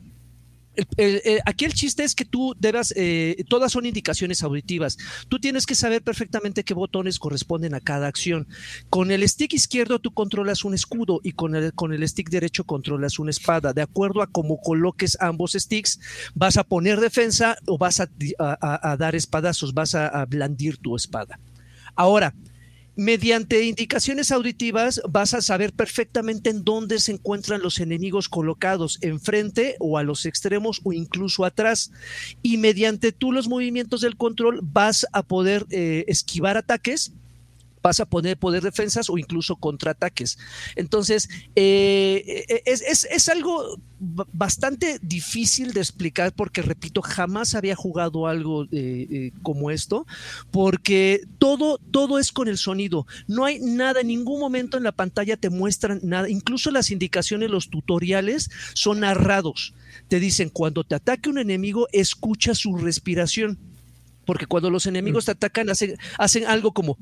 El- aquí el chiste es que tú debas, eh, todas son indicaciones auditivas. Tú tienes que saber perfectamente qué botones corresponden a cada acción. Con el stick izquierdo tú controlas un escudo y con el, con el stick derecho controlas una espada. De acuerdo a cómo coloques ambos sticks, vas a poner defensa o vas a, a- a- dar espadazos, vas a blandir tu espada. Ahora, mediante indicaciones auditivas vas a saber perfectamente en dónde se encuentran los enemigos colocados, enfrente o a los extremos o incluso atrás. Y mediante tú los movimientos del control vas a poder eh, esquivar ataques vas a poder poder defensas o incluso contraataques. Entonces, eh, es, es, es, algo bastante difícil de explicar porque, repito, jamás había jugado algo eh, eh, como esto, porque todo, todo es con el sonido. No hay nada, en ningún momento en la pantalla te muestran nada. Incluso las indicaciones, los tutoriales son narrados. Te dicen, cuando te ataque un enemigo, escucha su respiración porque cuando los enemigos te atacan hacen, hacen algo como...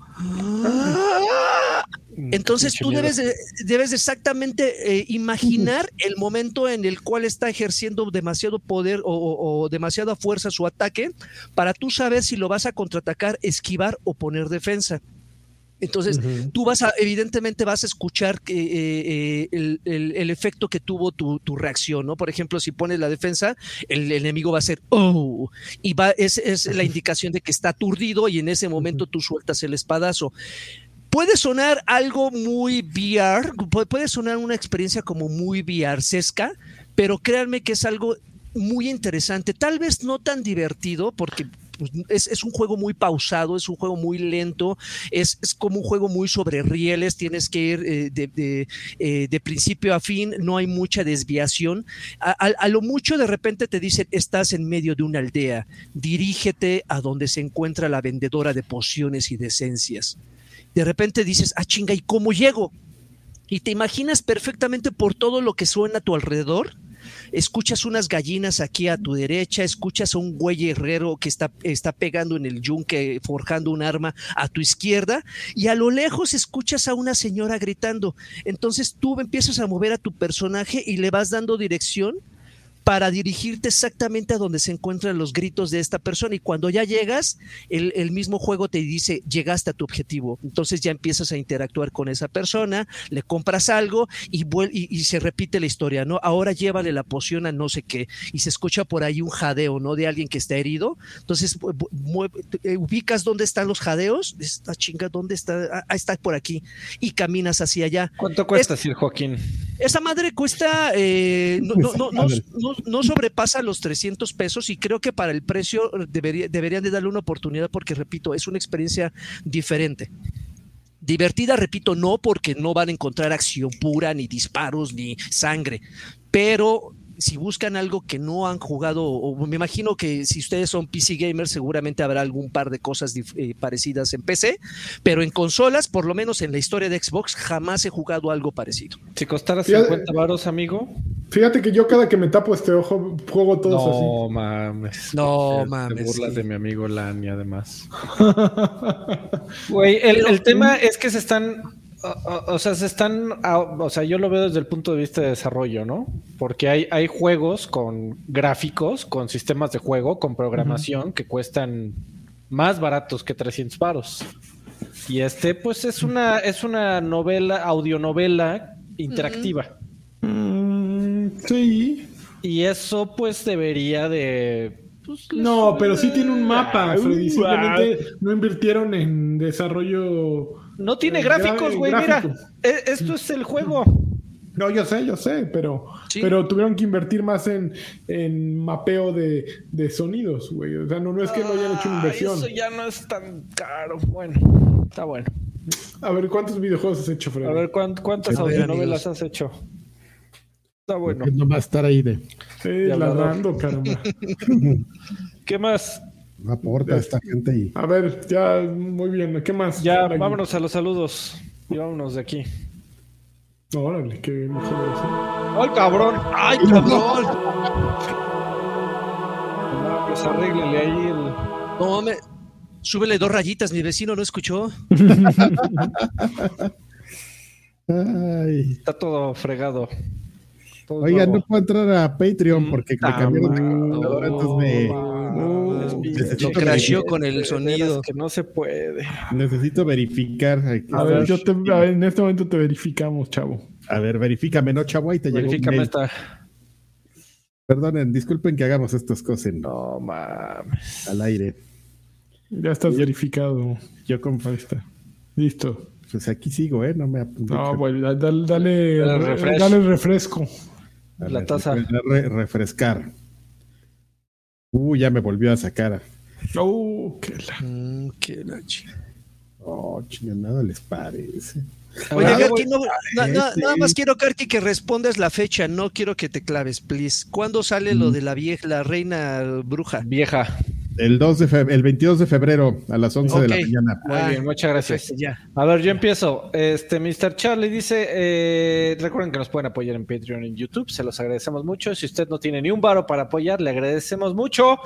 Entonces tú debes, de, debes de exactamente eh, imaginar el momento en el cual está ejerciendo demasiado poder o, o, o, demasiada fuerza su ataque para tú saber si lo vas a contraatacar, esquivar o poner defensa. Entonces, uh -huh. tú vas a, evidentemente vas a escuchar que, eh, el, el, el, efecto que tuvo tu, tu, reacción, ¿no? Por ejemplo, si pones la defensa, el, enemigo va a ser, oh, y va, es, es la indicación de que está aturdido y en ese momento tú sueltas el espadazo. Puede sonar algo muy VR, puede sonar una experiencia como muy VR-sesca, pero créanme que es algo muy interesante, tal vez no tan divertido, porque pues, es, es, un juego muy pausado, es un juego muy lento, es, es como un juego muy sobre rieles, tienes que ir eh, de, eh, de, principio a fin, no hay mucha desviación. A, a, a, lo mucho de repente te dicen, estás en medio de una aldea, dirígete a donde se encuentra la vendedora de pociones y de esencias. De repente dices, ah, chinga, ¿y cómo llego? Y te imaginas perfectamente por todo lo que suena a tu alrededor escuchas unas gallinas aquí a tu derecha, escuchas a un güey herrero que está, está pegando en el yunque, forjando un arma a tu izquierda, y a lo lejos escuchas a una señora gritando. Entonces tú empiezas a mover a tu personaje y le vas dando dirección para dirigirte exactamente a donde se encuentran los gritos de esta persona y cuando ya llegas, el, el, mismo juego te dice, llegaste a tu objetivo, entonces ya empiezas a interactuar con esa persona, le compras algo y, y, y se repite la historia, ¿no? Ahora llévale la poción a no sé qué y se escucha por ahí un jadeo, ¿no? De alguien que está herido, entonces eh, ubicas dónde están los jadeos, esta chinga, ¿dónde está? Ah, está por aquí y caminas hacia allá. ¿Cuánto cuesta, es, Sir Joaquín? Esa madre cuesta, eh, no, no, no, no, no sobrepasa los 300 pesos y creo que para el precio debería, deberían de darle una oportunidad porque, repito, es una experiencia diferente. Divertida, repito, no porque no van a encontrar acción pura, ni disparos, ni sangre, pero si buscan algo que no han jugado, o me imagino que si ustedes son PC gamers, seguramente habrá algún par de cosas eh, parecidas en PC, pero en consolas, por lo menos en la historia de Xbox, jamás he jugado algo parecido. Si costara 50 varos, amigo. Fíjate que yo cada que me tapo este ojo juego todos No mames. No, Te- mames, Te burlas sí. de mi amigo Lani, además. así. Güey, el tema es que se están. O, sea, se están. O sea, yo lo veo desde el punto de vista de desarrollo, ¿no? Porque hay, hay juegos con gráficos, con sistemas de juego, con programación que cuestan más baratos que 300 paros. Y este, pues, es una, es una novela, audionovela interactiva. Mm, sí. Y eso, pues, debería de. pues, No, pero sí tiene un mapa, Freddy. Simplemente no invirtieron en desarrollo. No tiene eh, gráficos, güey. Mira, e- esto es el juego. No, yo sé, yo sé, pero, Sí. pero tuvieron que invertir más en, en mapeo de, de sonidos, güey. O sea, no, no es que no hayan hecho una inversión. Eso ya no es tan caro. Bueno, está bueno. A ver, ¿cuántos videojuegos has hecho, Freddy? A ver, ¿cuán- ¿cuántas A audionovelas has hecho? Está bueno. Es nomás estar ahí de. Eh, hablador. ladrando, caramba. ¿Qué más? No aporta esta gente y. A ver, ya, muy bien. ¿Qué más? Ya, vámonos a los saludos. Y vámonos de aquí. Órale, qué bien. ¡Ay, cabrón! ¡Ay, cabrón! No, pues arréglele ahí el... No, me... Súbele dos rayitas, mi vecino no escuchó. Ay. Está todo fregado. Todo Oigan, nuevo. no puedo entrar a Patreon porque me cambiaron de computadora, entonces me necesito crasheó verificar- con el sonido. Que no se puede. necesito verificar. A ver, yo te, a ver, en este momento te verificamos, chavo. A ver, verifícame, ¿no, chavo? Ahí te llegó un Verifícame esta. Perdonen, disculpen que hagamos estas cosas No mames. al aire. Ya estás verificado. Yo con Ahí está. Listo. pues aquí sigo, ¿eh? No me No, bueno, da- dale, dale, refresco. La taza. re- refrescar. Uh, ya me volvió a sacar. Oh, qué la- Mm, qué la Oh, chinga, nada les parece. Oye, Ah, Karki, no- na- na- este- nada más quiero, Karki, que respondas la fecha. No quiero que te claves, please. ¿Cuándo sale lo de la vieja, la reina bruja? Vieja. El 2 de feb- el 22 de febrero a las 11 de la mañana. Muy Ah, bien, muchas gracias. Ya. A ver, yo empiezo. Este, Mr. Charlie dice, eh, recuerden que nos pueden apoyar en Patreon y en YouTube, se los agradecemos mucho. Si usted no tiene ni un varo para apoyar, le agradecemos mucho.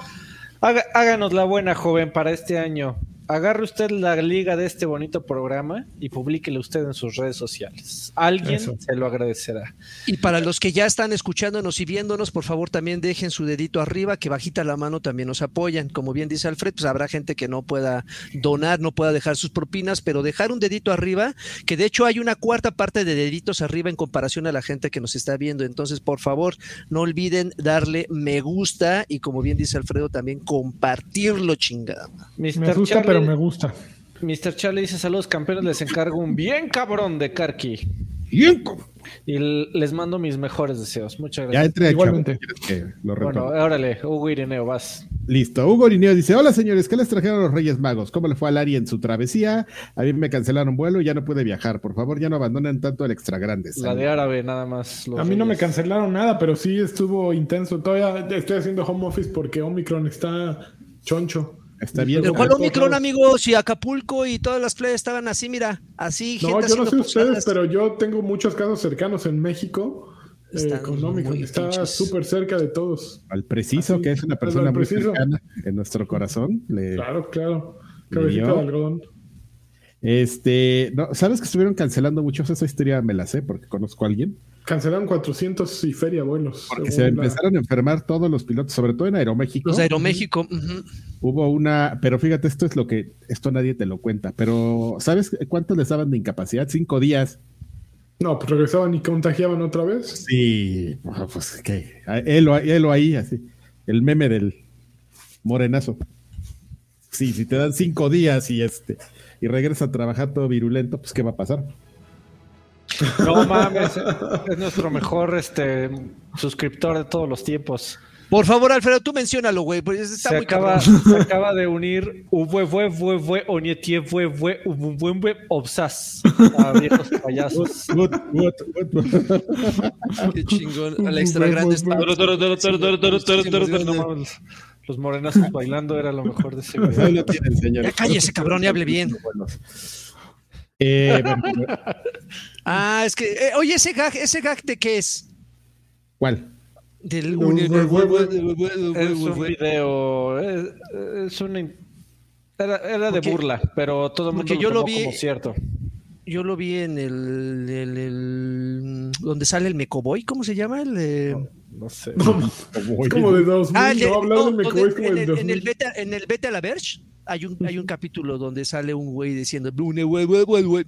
Haga- háganos la buena, joven, para este año. Agarre usted la liga de este bonito programa y publíquele usted en sus redes sociales. Alguien Eso. se lo agradecerá. Y para los que ya están escuchándonos y viéndonos, por favor también dejen su dedito arriba, que bajita la mano también nos apoyan. Como bien dice Alfred, pues habrá gente que no pueda donar, no pueda dejar sus propinas, pero dejar un dedito arriba, que de hecho hay una cuarta parte de deditos arriba en comparación a la gente que nos está viendo. Entonces, por favor, no olviden darle me gusta y como bien dice Alfredo, también compartirlo, chingada. Mr. Me Charlie, pero me gusta. Mr. Charlie dice, saludos campeones, les encargo un bien cabrón de Karki. Bien. Y les mando mis mejores deseos. Muchas Ya gracias. entré a Igualmente. ¿Quieres que lo Bueno, órale, Hugo Ireneo, vas. Listo. Hugo Lineo dice: Hola señores, ¿qué les trajeron los Reyes Magos? ¿Cómo le fue a Lari en su travesía? A mí me cancelaron vuelo y ya no pude viajar. Por favor, ya no abandonen tanto el extra grande. La de árabe, nada más. los A mí no me cancelaron nada, pero sí estuvo intenso. Todavía estoy haciendo home office porque Omicron está choncho. Está bien. Pero ¿cuál Omicron, amigo? Si Acapulco y todas las playas estaban así, mira, así, No, gente yo no sé ustedes, pero yo tengo muchos casos cercanos en México eh, con Omicron. Está súper cerca de todos. Al preciso, Así, que es una persona muy cercana en nuestro corazón. le- Claro, claro. ¿Le Cabecita de algodón. Este, no, ¿sabes que estuvieron cancelando muchos? Esa historia me la sé porque conozco a alguien. Cancelaron 400 y feria vuelos. Porque se la- empezaron a enfermar todos los pilotos, sobre todo en Aeroméxico. Los de Aeroméxico. Hubo una, pero fíjate, esto es lo que, esto nadie te lo cuenta, pero ¿sabes cuántos les daban de incapacidad? Cinco días. No, pues regresaban y contagiaban otra vez. Sí, ah, pues que, él, él ahí, así, el meme del morenazo. Sí, si te dan cinco días y este, y regresas a trabajar todo virulento, pues ¿qué va a pasar? No mames, es nuestro mejor este suscriptor de todos los tiempos. Por favor, Alfredo, tú menciónalo, güey, pues está Se muy acaba, cabrón. se acaba de unir Uvue, vue, vue, vue, Onietie, vue, vue, ubu, bue, bue, Obsas. A viejos payasos. Qué chingón. A la extra grande está. Los morenazos bailando era lo mejor de ese video. Ya cállese, cabrón, y hable bien. Eh, bueno, Ah, es que, eh, oye, ese gag, ese gag de qué es? ¿Cuál? Del No. Es un video. Es, in- Era, era de burla, pero todo el mundo lo yo lo vi- como cierto. Yo lo vi en el, el- el- donde sale el Mecoboy, ¿cómo se llama? El, eh, No sé. Es como de 2000, Ah, de- no, no, como en, el en el 2000. beta, en el beta la Verge hay un, hay un capítulo donde sale un güey diciendo "Une, güey, güey, güey, güey".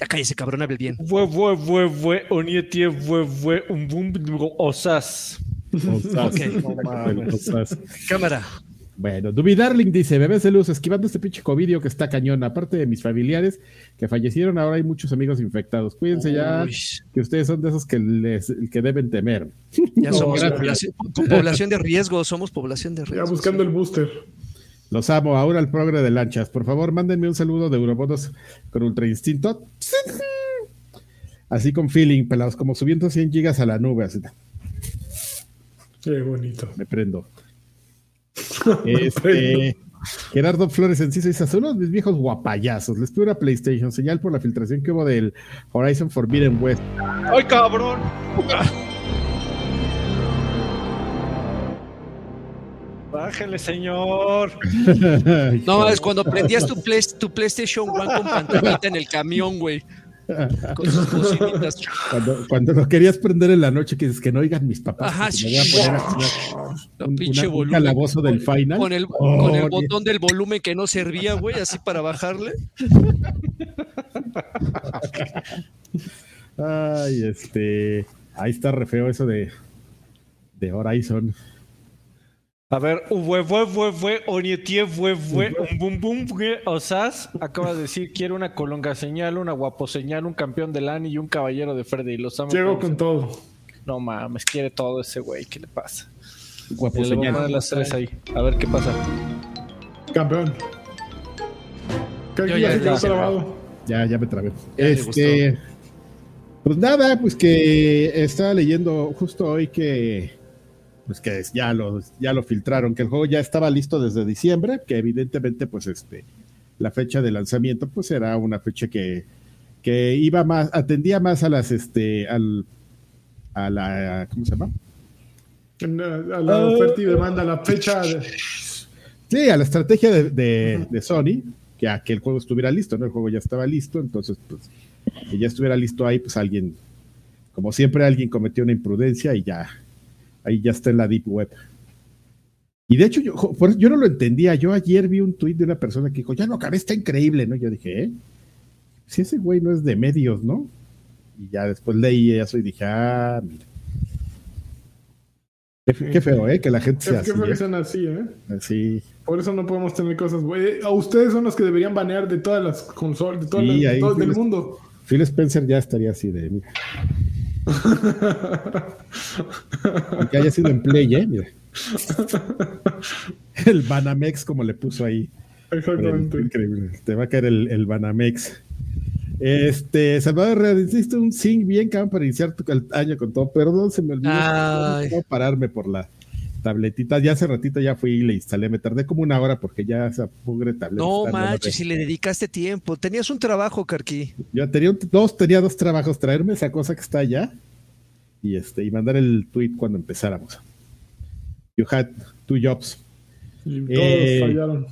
Ya cállese, cabrón, hable bien. Fue, fue, fue, fue, onietie, fue, fue, un boom, osas. Osas. Osas. Cámara. Bueno, Duby Darling dice, bebés de luz, esquivando este pinche covidio que está cañón. Aparte de mis familiares que fallecieron, ahora hay muchos amigos infectados. Cuídense ya, que ustedes son de esos que, les, que deben temer. ya No, somos población, población de riesgo, somos población de Ya riesgo. buscando el booster. Los amo, ahora el progre de lanchas. Por favor, mándenme un saludo de Eurobonos con Ultra Instinto. Así con feeling, pelados, como subiendo 100 gigas a la nube. Así, Qué bonito. me prendo. Este, Gerardo Flores Enciso dice: Saludos mis viejos guapayazos. Les pido una PlayStation, señal por la filtración que hubo del Horizon Forbidden West. ¡Ay, cabrón! Bájale, señor. No, es cuando prendías tu, Play- tu PlayStation One con pantallita en el camión, güey. Con sus bocinitas. Cuando, cuando lo querías prender en la noche, que dices que no oigan mis papás. Ajá, porque me voy a poner a jugar La un, pinche una- un volumen. calabozo del final. Con el, Oh, con el ni- botón del volumen que no servía, güey, así para bajarle. Ay, este. Ahí está re feo eso de, de Horizon. A ver, fue, fue, fue, fue, onietie, fue, fue, un boom, fue, osas. Acaba de decir, quiero una colonga señal, una guapo señal, un campeón del ANI y un caballero de Freddy. Los amo. Llego con todo. No mames, quiere todo ese güey. ¿Qué le pasa? Guapo Le voy a señal. poner las tres ahí. A ver qué pasa. Campeón. ¿Qué Yo aquí ya- ya se trabado? Ya, ya me trabé. Ya este. Pues nada, pues que estaba leyendo justo hoy que. Pues que ya lo, ya lo filtraron, que el juego ya estaba listo desde diciembre, que evidentemente, pues este. La fecha de lanzamiento, pues era una fecha que, que iba más, atendía más a las, este, al, a la, ¿cómo se llama? A la oferta y demanda, la fecha. de- Sí, a la estrategia de, de- de Sony, que a que el juego estuviera listo, ¿no? El juego ya estaba listo, entonces, pues, que ya estuviera listo ahí, pues alguien, como siempre, alguien cometió una imprudencia y ya, ahí ya está en la Deep Web. Y de hecho, yo, no lo entendía. Yo ayer vi un tuit de una persona que dijo, ya lo acabé, está increíble, ¿no? Yo dije, ¿eh? Si ese güey no es de medios, ¿no? Y ya después leí eso y dije, ah, mira. Qué, fe- qué feo, ¿eh? Que la gente sea que así. fue que ¿eh? sean así, ¿eh? Así. Por eso no podemos tener cosas, güey. A ustedes son los que deberían banear de todas las consolas, de todas Sí, las, todo- del mundo. Phil Spencer ya estaría así de, mira. Aunque haya sido en Play, ¿eh? Mira. El Banamex, como le puso ahí. Exactamente. Increíble. Te va a caer el, el Banamex. Este, Salvador Herrera, hiciste un sing bien, cabrón, para iniciar tu el año con todo. Perdón, se me olvidó. Ay. No pararme por la tabletita. Ya hace ratito ya fui y le instalé. Me tardé como una hora porque ya esa pugre tableta. No manches, si le dedicaste tiempo. Tenías un trabajo, Carqui. Yo tenía un- dos, tenía dos trabajos, traerme esa cosa que está allá y este, y mandar el tweet cuando empezáramos. You had two jobs. Y todos Eh, fallaron.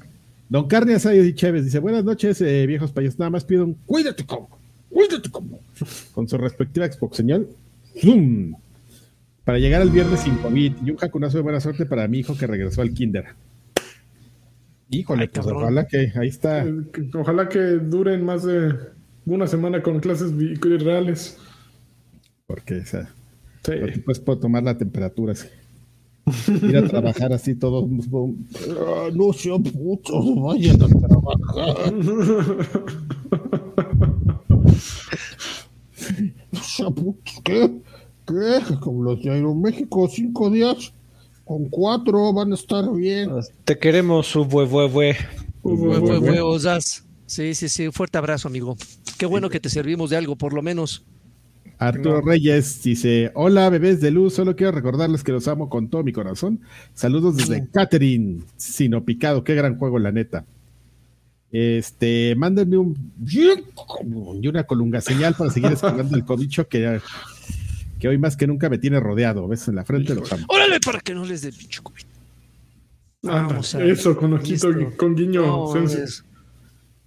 Don Carne Asayos y Chévez dice: Buenas noches, eh, viejos payasos. Nada más pido un cuídate como, cuídate como. Con su respectiva Xbox señal. Zoom. Para llegar al viernes sin COVID y un jacunazo de buena suerte para mi hijo que regresó al kinder. Híjole, Ay, pues cabrón. ojalá que ahí está. Eh, Ojalá que duren más de una semana con clases reales. Porque o sea, Sí. Después puedo tomar la temperatura. así. Ir a trabajar así todos. Ah, no sean putos, vayan a trabajar. No sean putos, ¿qué? ¿Qué? Como los de Aeroméxico, cinco días con cuatro van a estar bien. Te queremos, bue, bue, bue. Sí, sí, sí. Fuerte abrazo, amigo. Qué bueno que te servimos de algo, por lo menos. Arturo Reyes dice: Hola, bebés de luz. Solo quiero recordarles que los amo con todo mi corazón. Saludos desde Catherine, Sino Picado. Qué gran juego, la neta. Este, mándenme un y una colunga señal para seguir escalando el cobicho que que hoy más que nunca me tiene rodeado. ¿Ves? En la frente los amo. Órale, para que no les dé pinche COVID. Vamos a Eso, con ojito, Listo. con guiño. No,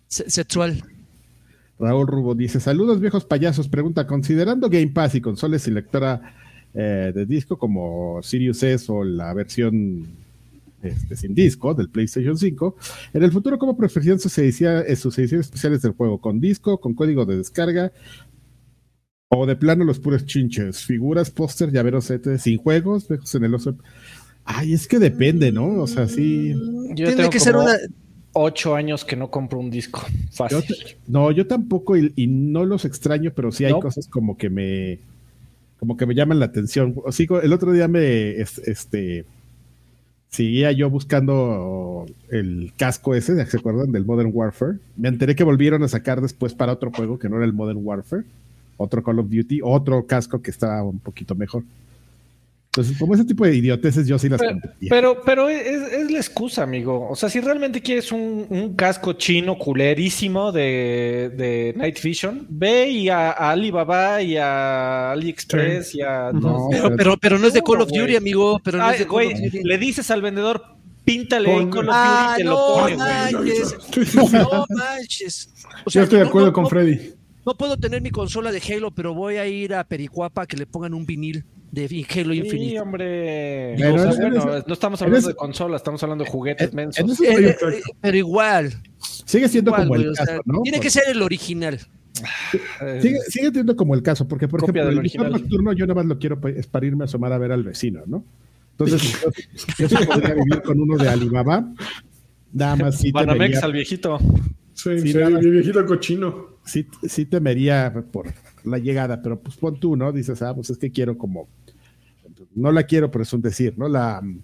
sexual. Raúl Rubo dice: Saludos, viejos payasos. Pregunta: Considerando Game Pass y consolas y lectora eh, de disco como Sirius S o la versión este, sin disco del PlayStation 5, en el futuro, ¿cómo sus, eh, sus ediciones especiales del juego? ¿Con disco, con código de descarga? ¿O de plano los puros chinches? ¿Figuras, póster, llaveros, etc. ¿Sin juegos? ¿Viejos en el oso? Ay, es que depende, ¿no? O sea, sí. Yo Tiene tengo que ser una. ocho años que no compro un disco. Yo Fácil. te- no, yo tampoco y, y no los extraño, pero sí hay No. cosas como que me como que me llaman la atención. O el otro día me es- este seguía yo buscando el casco ese, ¿se acuerdan del Modern Warfare? Me enteré que volvieron a sacar después para otro juego que no era el Modern Warfare, otro Call of Duty, otro casco que estaba un poquito mejor. Entonces, como ese tipo de idioteces yo sí las Pero, pero, pero es, es la excusa, amigo. O sea, si realmente quieres un, un casco chino culerísimo de, de Night Vision, ve y a, a Alibaba y a AliExpress y a... No, Pero, pero, pero no es de Call of. Duty, amigo. Pero no Ay, es de Call güey, of Duty. le dices al vendedor, píntale Pon- Call of Duty Ah, y te lo no, pone, güey. manches. No manches. O Yo estoy de acuerdo no- con no- Freddy. No puedo tener mi consola de Halo, pero voy a ir a Pericuapa a que le pongan un vinil de Halo Sí, Infinite. hombre. Pero O sea, en ese- bueno, no estamos hablando de consolas, estamos hablando de juguetes En- mensos. en Eh, eh, pero igual, sigue siendo igual, como el o sea, caso, ¿no? tiene que ser el original. Sigue, sigue teniendo como el caso, porque por Copia ejemplo, del el visor nocturno yo nada más lo quiero es para irme a asomar a ver al vecino, ¿no? Entonces, yo, yo sí podría vivir con uno de Alibaba, nada más sí Banamex temería, al viejito. Sí, Sí, sí, nada más. mi viejito cochino. sí, sí temería por la llegada, pero pues pon tú, ¿no? Dices, ah, pues es que quiero como, no la quiero, pero es un decir, ¿no? La mm,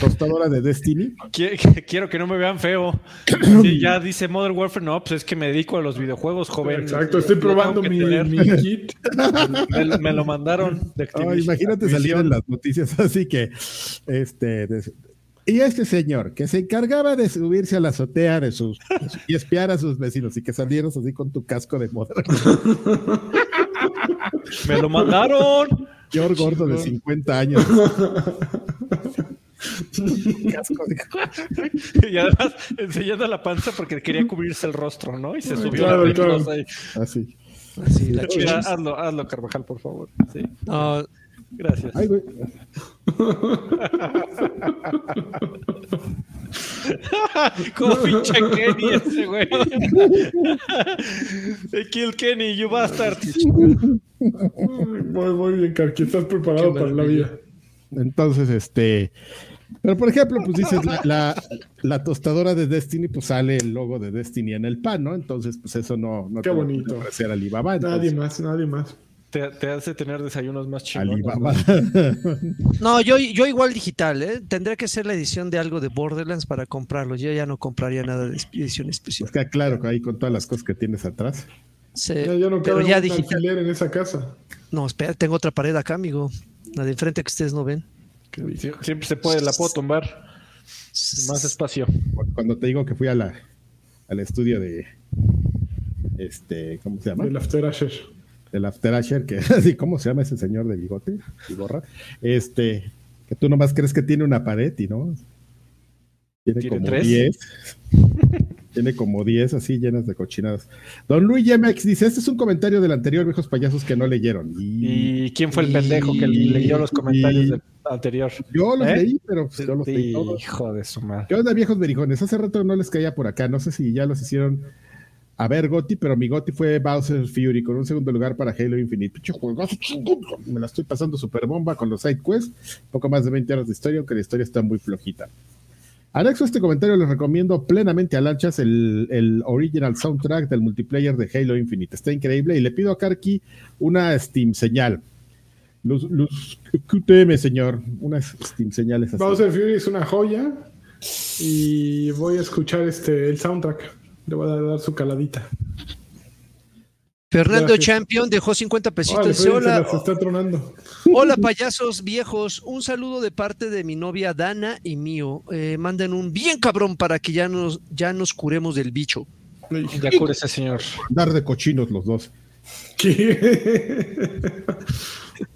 tostadora de Destiny, Qui- Quiero que no me vean feo. Sí, ya dice Modern Warfare, no, pues es que me dedico a los videojuegos, joven. Exacto, estoy probando mi, kit. Me, me lo mandaron de Activision. imagínate salir en las noticias así que, este, y este señor que se encargaba de subirse a la azotea de sus y espiar a sus vecinos y que salieras así con tu casco de moda, Me lo mandaron. señor gordo de 50 años. casco de- Y además enseñando la panza porque quería cubrirse el rostro, ¿no? Y se subió claro, la claro. ahí. así. Así, la Mira, hazlo, hazlo, Carvajal, por favor. Sí, No, gracias. Ay, güey. Como pinche Kenny ese güey. Kill Kenny, you bastard. Muy, muy bien, Karki. Estás preparado para la vida. Entonces, este. Pero por ejemplo, pues dices, la, la, la tostadora de Destiny, pues sale el logo de Destiny en el pan, ¿no? Entonces, pues eso no, no Qué te bonito. puede ofrecer Alibaba. Nadie entonces, más, nadie más. Te, te hace tener desayunos más. Alibaba. no yo, yo igual digital, ¿eh? Tendría que ser la edición de algo de Borderlands para comprarlo. Yo ya no compraría nada de edición especial. Está claro que ahí con todas las cosas que tienes atrás. Sí, Ya, ya no pero ya digital. en esa casa. No, espera, tengo otra pared acá, amigo. La de enfrente que ustedes no ven. Sie- Siempre se puede, la puedo tumbar. Más espacio. Cuando te digo que fui a la, al estudio de. Este, ¿cómo se llama? Del After Asher. Del After Asher, que así, ¿cómo se llama ese señor de bigote y gorra? Este, que tú nomás crees que tiene una pared y no. Tiene, ¿Tiene como tres? 10. tiene como 10 así llenas de cochinadas. Don Luis Yemex dice: Este es un comentario del anterior, viejos payasos que no leyeron. Y, ¿Y quién fue el pendejo que leyó los comentarios del anterior? yo los ¿Eh? leí, pero pues, yo los leí todos. Hijo de su madre. ¿Qué onda, viejos berijones? Hace rato no les caía por acá. No sé si ya los hicieron a ver Goti, pero mi Goti fue Bowser Fury con un segundo lugar para Halo Infinite. Me la estoy pasando super bomba con los side quests. Poco más de 20 horas de historia, aunque la historia está muy flojita. Anexo a este comentario, les recomiendo plenamente a Lanchas el, original soundtrack del multiplayer de Halo Infinite. Está increíble y le pido a Karki una Steam señal. Luz, luz QTM, señor. Una Steam señal. Bowser Fury es una joya. Y voy a escuchar este el soundtrack. Le voy a dar su caladita. Fernando Gracias. Champion dejó 50 pesitos. Se hola, está tronando. hola payasos viejos. Un saludo de parte de mi novia Dana y mío. Eh, manden un bien cabrón para que ya nos, ya nos curemos del bicho. Ya cúrese, señor. Dar de cochinos los dos. ¿Qué?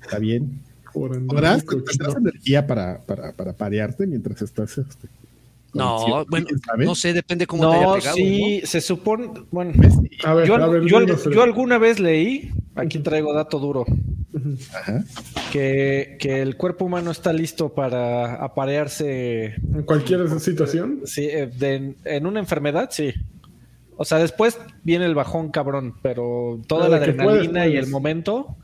Está bien. Por ¿Podrás endorfico, tendrás energía para, para, para parearte mientras estás este, No, bueno, no sé, depende cómo te haya No, pegado. sí, se supone. Bueno, A ver, yo, a ver, yo- yo alguna vez leí, aquí traigo dato duro, Ajá. que, que el cuerpo humano está listo para aparearse en cualquier situación. sí, eh, de- en una enfermedad, sí. O sea, después viene el bajón cabrón, pero toda Pero la adrenalina puedes, y el momento,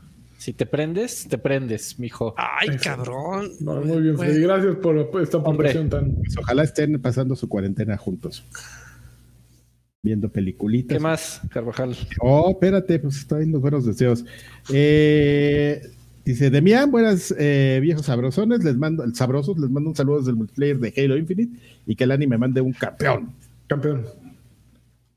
si te prendes, te prendes, mijo. Ay, Eso. cabrón. No, muy bien, Freddy. Gracias por esta aportación tan. Pues ojalá estén pasando su cuarentena juntos. Viendo peliculitas. ¿Qué más, Carvajal? Oh, espérate, pues están los buenos deseos. Eh, dice Demian, buenas eh, viejos sabrosones, les mando, sabrosos, les mando un saludo desde el multiplayer de Halo Infinite y que el anime mande un campeón. Campeón.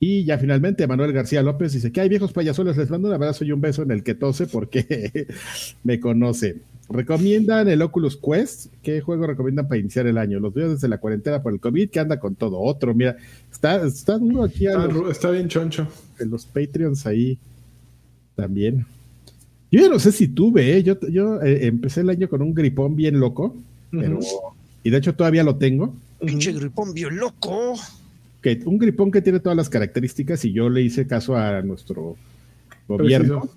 Y ya finalmente Manuel García López dice que hay viejos payasones, les mando un abrazo y un beso en el que tose porque me conoce. Recomiendan el Oculus Quest. ¿Qué juego recomiendan para iniciar el año? Los veo desde la cuarentena por el COVID, que anda con todo. Otro, mira, está, está duro aquí a Está, los- ru- está bien choncho. en los Patreons ahí también. Yo ya no sé si tuve, ¿eh? yo, yo eh, empecé el año con un gripón bien loco, pero, y de hecho todavía lo tengo, Pinche gripón bio loco. Que un gripón que tiene todas las características y yo le hice caso a nuestro gobierno,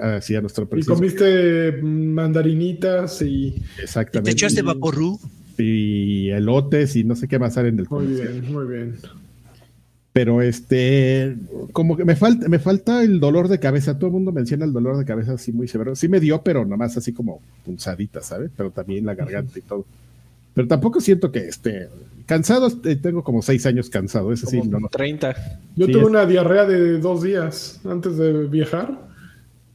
así a nuestro Y comiste mandarinitas y. ¿Te Exactamente. echaste vaporru? Y elotes y no sé qué más salen del Muy comercial. bien, muy bien. Pero este, como que me falta, me falta el dolor de cabeza. Todo el mundo menciona el dolor de cabeza así muy severo. Sí me dio, pero nomás así como punzadita, ¿sabes? Pero también la garganta y todo. Pero tampoco siento que esté cansado. eh, Tengo como seis años cansado. Eso sí, Como no, no. 30. Yo Sí, tuve es- una diarrea de dos días antes de viajar.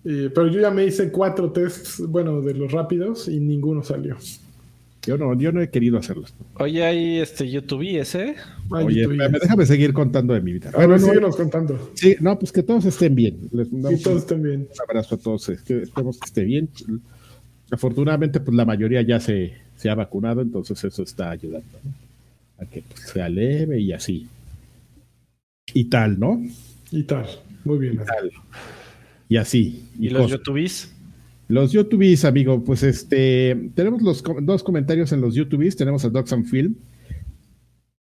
eh, pero yo ya me hice cuatro tests, bueno, de los rápidos y ninguno salió. Yo no, yo no he querido hacerlos. Oye, hay este YouTube ese. Ay, Oye, espérame, déjame seguir contando de mi vida. A ver, Bueno, no, síguenos contando. sí, no, pues que todos estén bien. Les mandamos todos un estén bien. abrazo a todos. es que esperemos que esté bien. Afortunadamente, pues la mayoría ya se, se ha vacunado, entonces eso está ayudando ¿no? a que pues, sea leve y así. Y tal, ¿no? Y tal. Muy bien. Tal. Y así. ¿Y, Y, los cosas. YouTubes? Los YouTubes, amigo, pues este, tenemos los com- dos comentarios en los YouTubes. Tenemos a Docs and Film,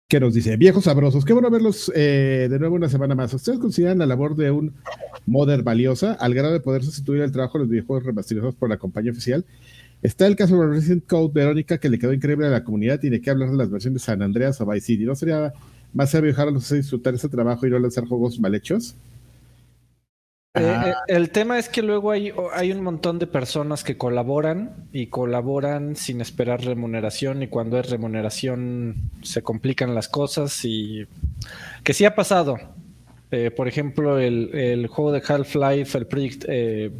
que nos dice, viejos sabrosos, qué bueno verlos eh, de nuevo una semana más. ¿Ustedes consideran la labor de un modder valiosa al grado de poder sustituir el trabajo de los videojuegos remasterizados por la compañía oficial? Está el caso de Resident Code Verónica, que le quedó increíble a la comunidad, tiene que hablar de las versiones de San Andreas o Vice City. ¿No sería más sabio dejarlos a disfrutar ese trabajo y no lanzar juegos mal hechos? Eh, Ah. eh, el tema es que luego hay, hay un montón de personas que colaboran y colaboran sin esperar remuneración y cuando es remuneración se complican las cosas y que sí ha pasado. Eh, por ejemplo, el, el juego de Half-Life, el Project eh,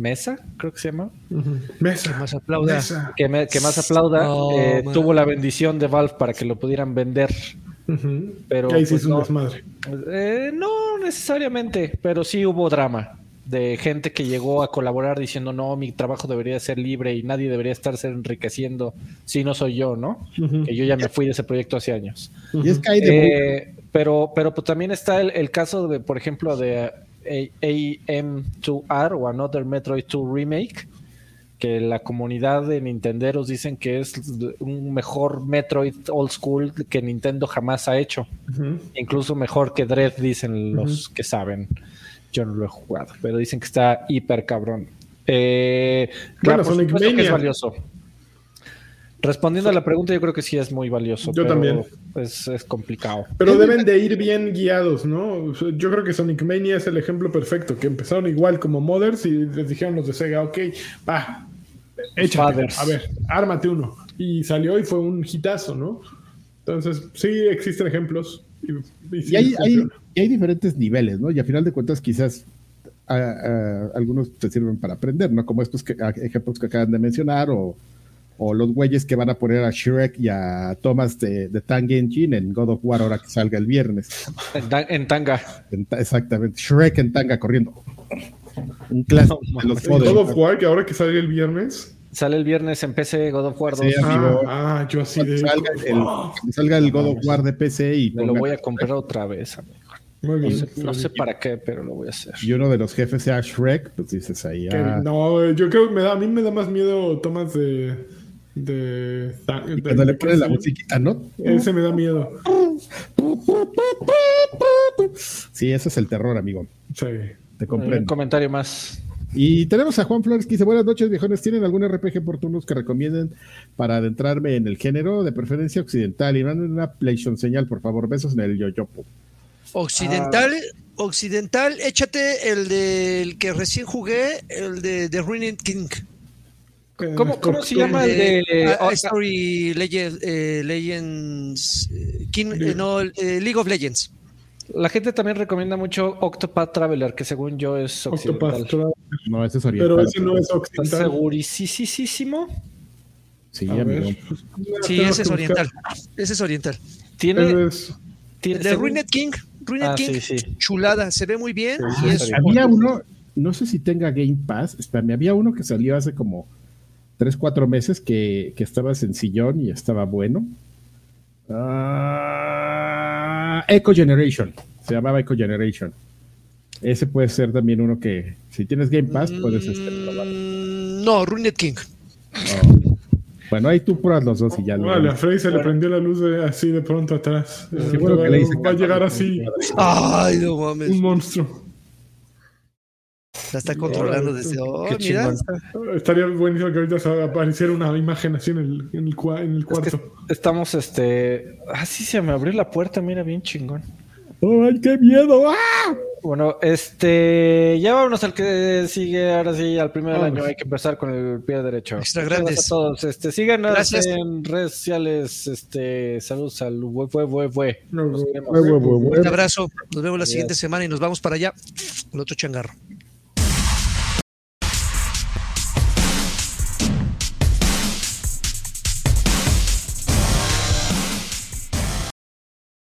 Mesa, creo que se llama, Ujú. Que Mesa. más aplauda. Mesa. que, me- que más aplauda, Oh, eh, tuvo la bendición de Valve para que lo pudieran vender. Pero, Ahí sí pues, es un no. desmadre. Eh, no necesariamente, pero sí hubo drama de gente que llegó a colaborar diciendo no, mi trabajo debería ser libre y nadie debería estarse enriqueciendo si no soy yo, ¿no? Que yo ya me fui de ese proyecto hace años. Y es que hay de Eh, pero, pero pues también está el, el caso de, por ejemplo, de AM2R o Another Metroid 2 Remake, que la comunidad de Nintenderos dicen que es un mejor Metroid old school que Nintendo jamás ha hecho. Incluso mejor que Dread, dicen los que saben. Yo no lo he jugado, pero dicen que está hiper cabrón. Eh, claro, por supuesto que es valioso. Respondiendo a la pregunta, yo creo que sí es muy valioso. Yo pero también. Es, es complicado. Pero deben de ir bien guiados, ¿no? Yo creo que Sonic Mania es el ejemplo perfecto, que empezaron igual como modders y les dijeron los de Sega, ok, va, échate, a ver, ármate uno. Y salió y fue un hitazo, ¿no? Entonces, sí existen ejemplos. Y, y sí y hay, hay- funciona. y hay diferentes niveles, ¿no? Y a final de cuentas, quizás a- a- algunos te sirven para aprender, ¿no? Como estos que, ejemplos que acaban de mencionar, o, o los güeyes que van a poner a Shrek y a Thomas de, de Tang Engine en God of War ahora que salga el viernes. En, ta- en tanga. En ta- exactamente, Shrek en tanga corriendo. Un clásico de los. God of War, que ahora que sale el viernes. Sale el viernes en PC God of War 2. Sí, Ah, amigo. ah, yo así de. salga el, salga el God of War de PC y Me lo voy a comprar otra vez, amigo. Muy No bien. sé, no sé para qué, pero lo voy a hacer. Y uno de los jefes sea Shrek, pues dices ahí. Ah, No, yo creo que me da, a mí me da más miedo Thomas de. De. de- y cuando le de- ponen la musiquita, ¿no? Ese me da miedo. Sí, ese es el terror, amigo. Sí. Te Un comprendo. comentario más. Y tenemos a Juan Flores que dice, buenas noches viejones, ¿tienen algún RPG oportunos que recomienden para adentrarme en el género? De preferencia occidental. Y manden una PlayStation señal, por favor. Besos en el yoyopo. Occidental, occidental, échate el del que recién jugué, el de The Ruined King. ¿Cómo, cómo se llama el de... Ah, oh, Story Legend- eh, Legends, eh, King- eh, no, eh, League of Legends. la gente también recomienda mucho Octopath Traveler, que según yo es occidental. Octopath Traveler. No, ese es oriental. Pero ese no es ¿Estás occidental. segurísimo? Sí, A ver. amigo. Sí, Tengo ese es oriental. Ese es oriental. Tiene... es- tiene El de según- Ruined King, Ruined Ah, King, sí, sí. chulada, se ve muy bien. Sí, y sí, es- sí. Había uno, no sé si tenga Game Pass, espérame, había uno que salió hace como 3, 4 meses que, que estaba sencillón y estaba bueno. Ah, Echo Generation, se llamaba Echo Generation. Ese puede ser también uno que, si tienes Game Pass, puedes este, probarlo. Mm, no, Ruined King. Oh. Bueno, ahí tú pruebas los dos y ya lo Vale, a Freddy se le prendió la luz de- así de pronto atrás. Sí, bueno, va, que le hice va a llegar así Ay, no mames. un monstruo. La está controlando desde. Oh, Qué mira. chingón. Estaría buenísimo que ahorita apareciera una imagen así en el, en el, cua- en el Es que cuarto. estamos, este... Ah, sí, se me abrió la puerta, mira, bien chingón. ¡Ay, qué miedo! ¡Ah! Bueno, este, ya vámonos al que sigue, ahora sí, al primero del Vamos. año hay que empezar con el pie derecho. Extra Muchas grandes. gracias a todos, este, síganos Gracias. en redes sociales, este, saludos al bue, bue. No, Nos no, vemos. Hue, hue, hue, hue. Un abrazo. Nos vemos la Adiós. siguiente semana y nos vamos para allá. El otro changarro.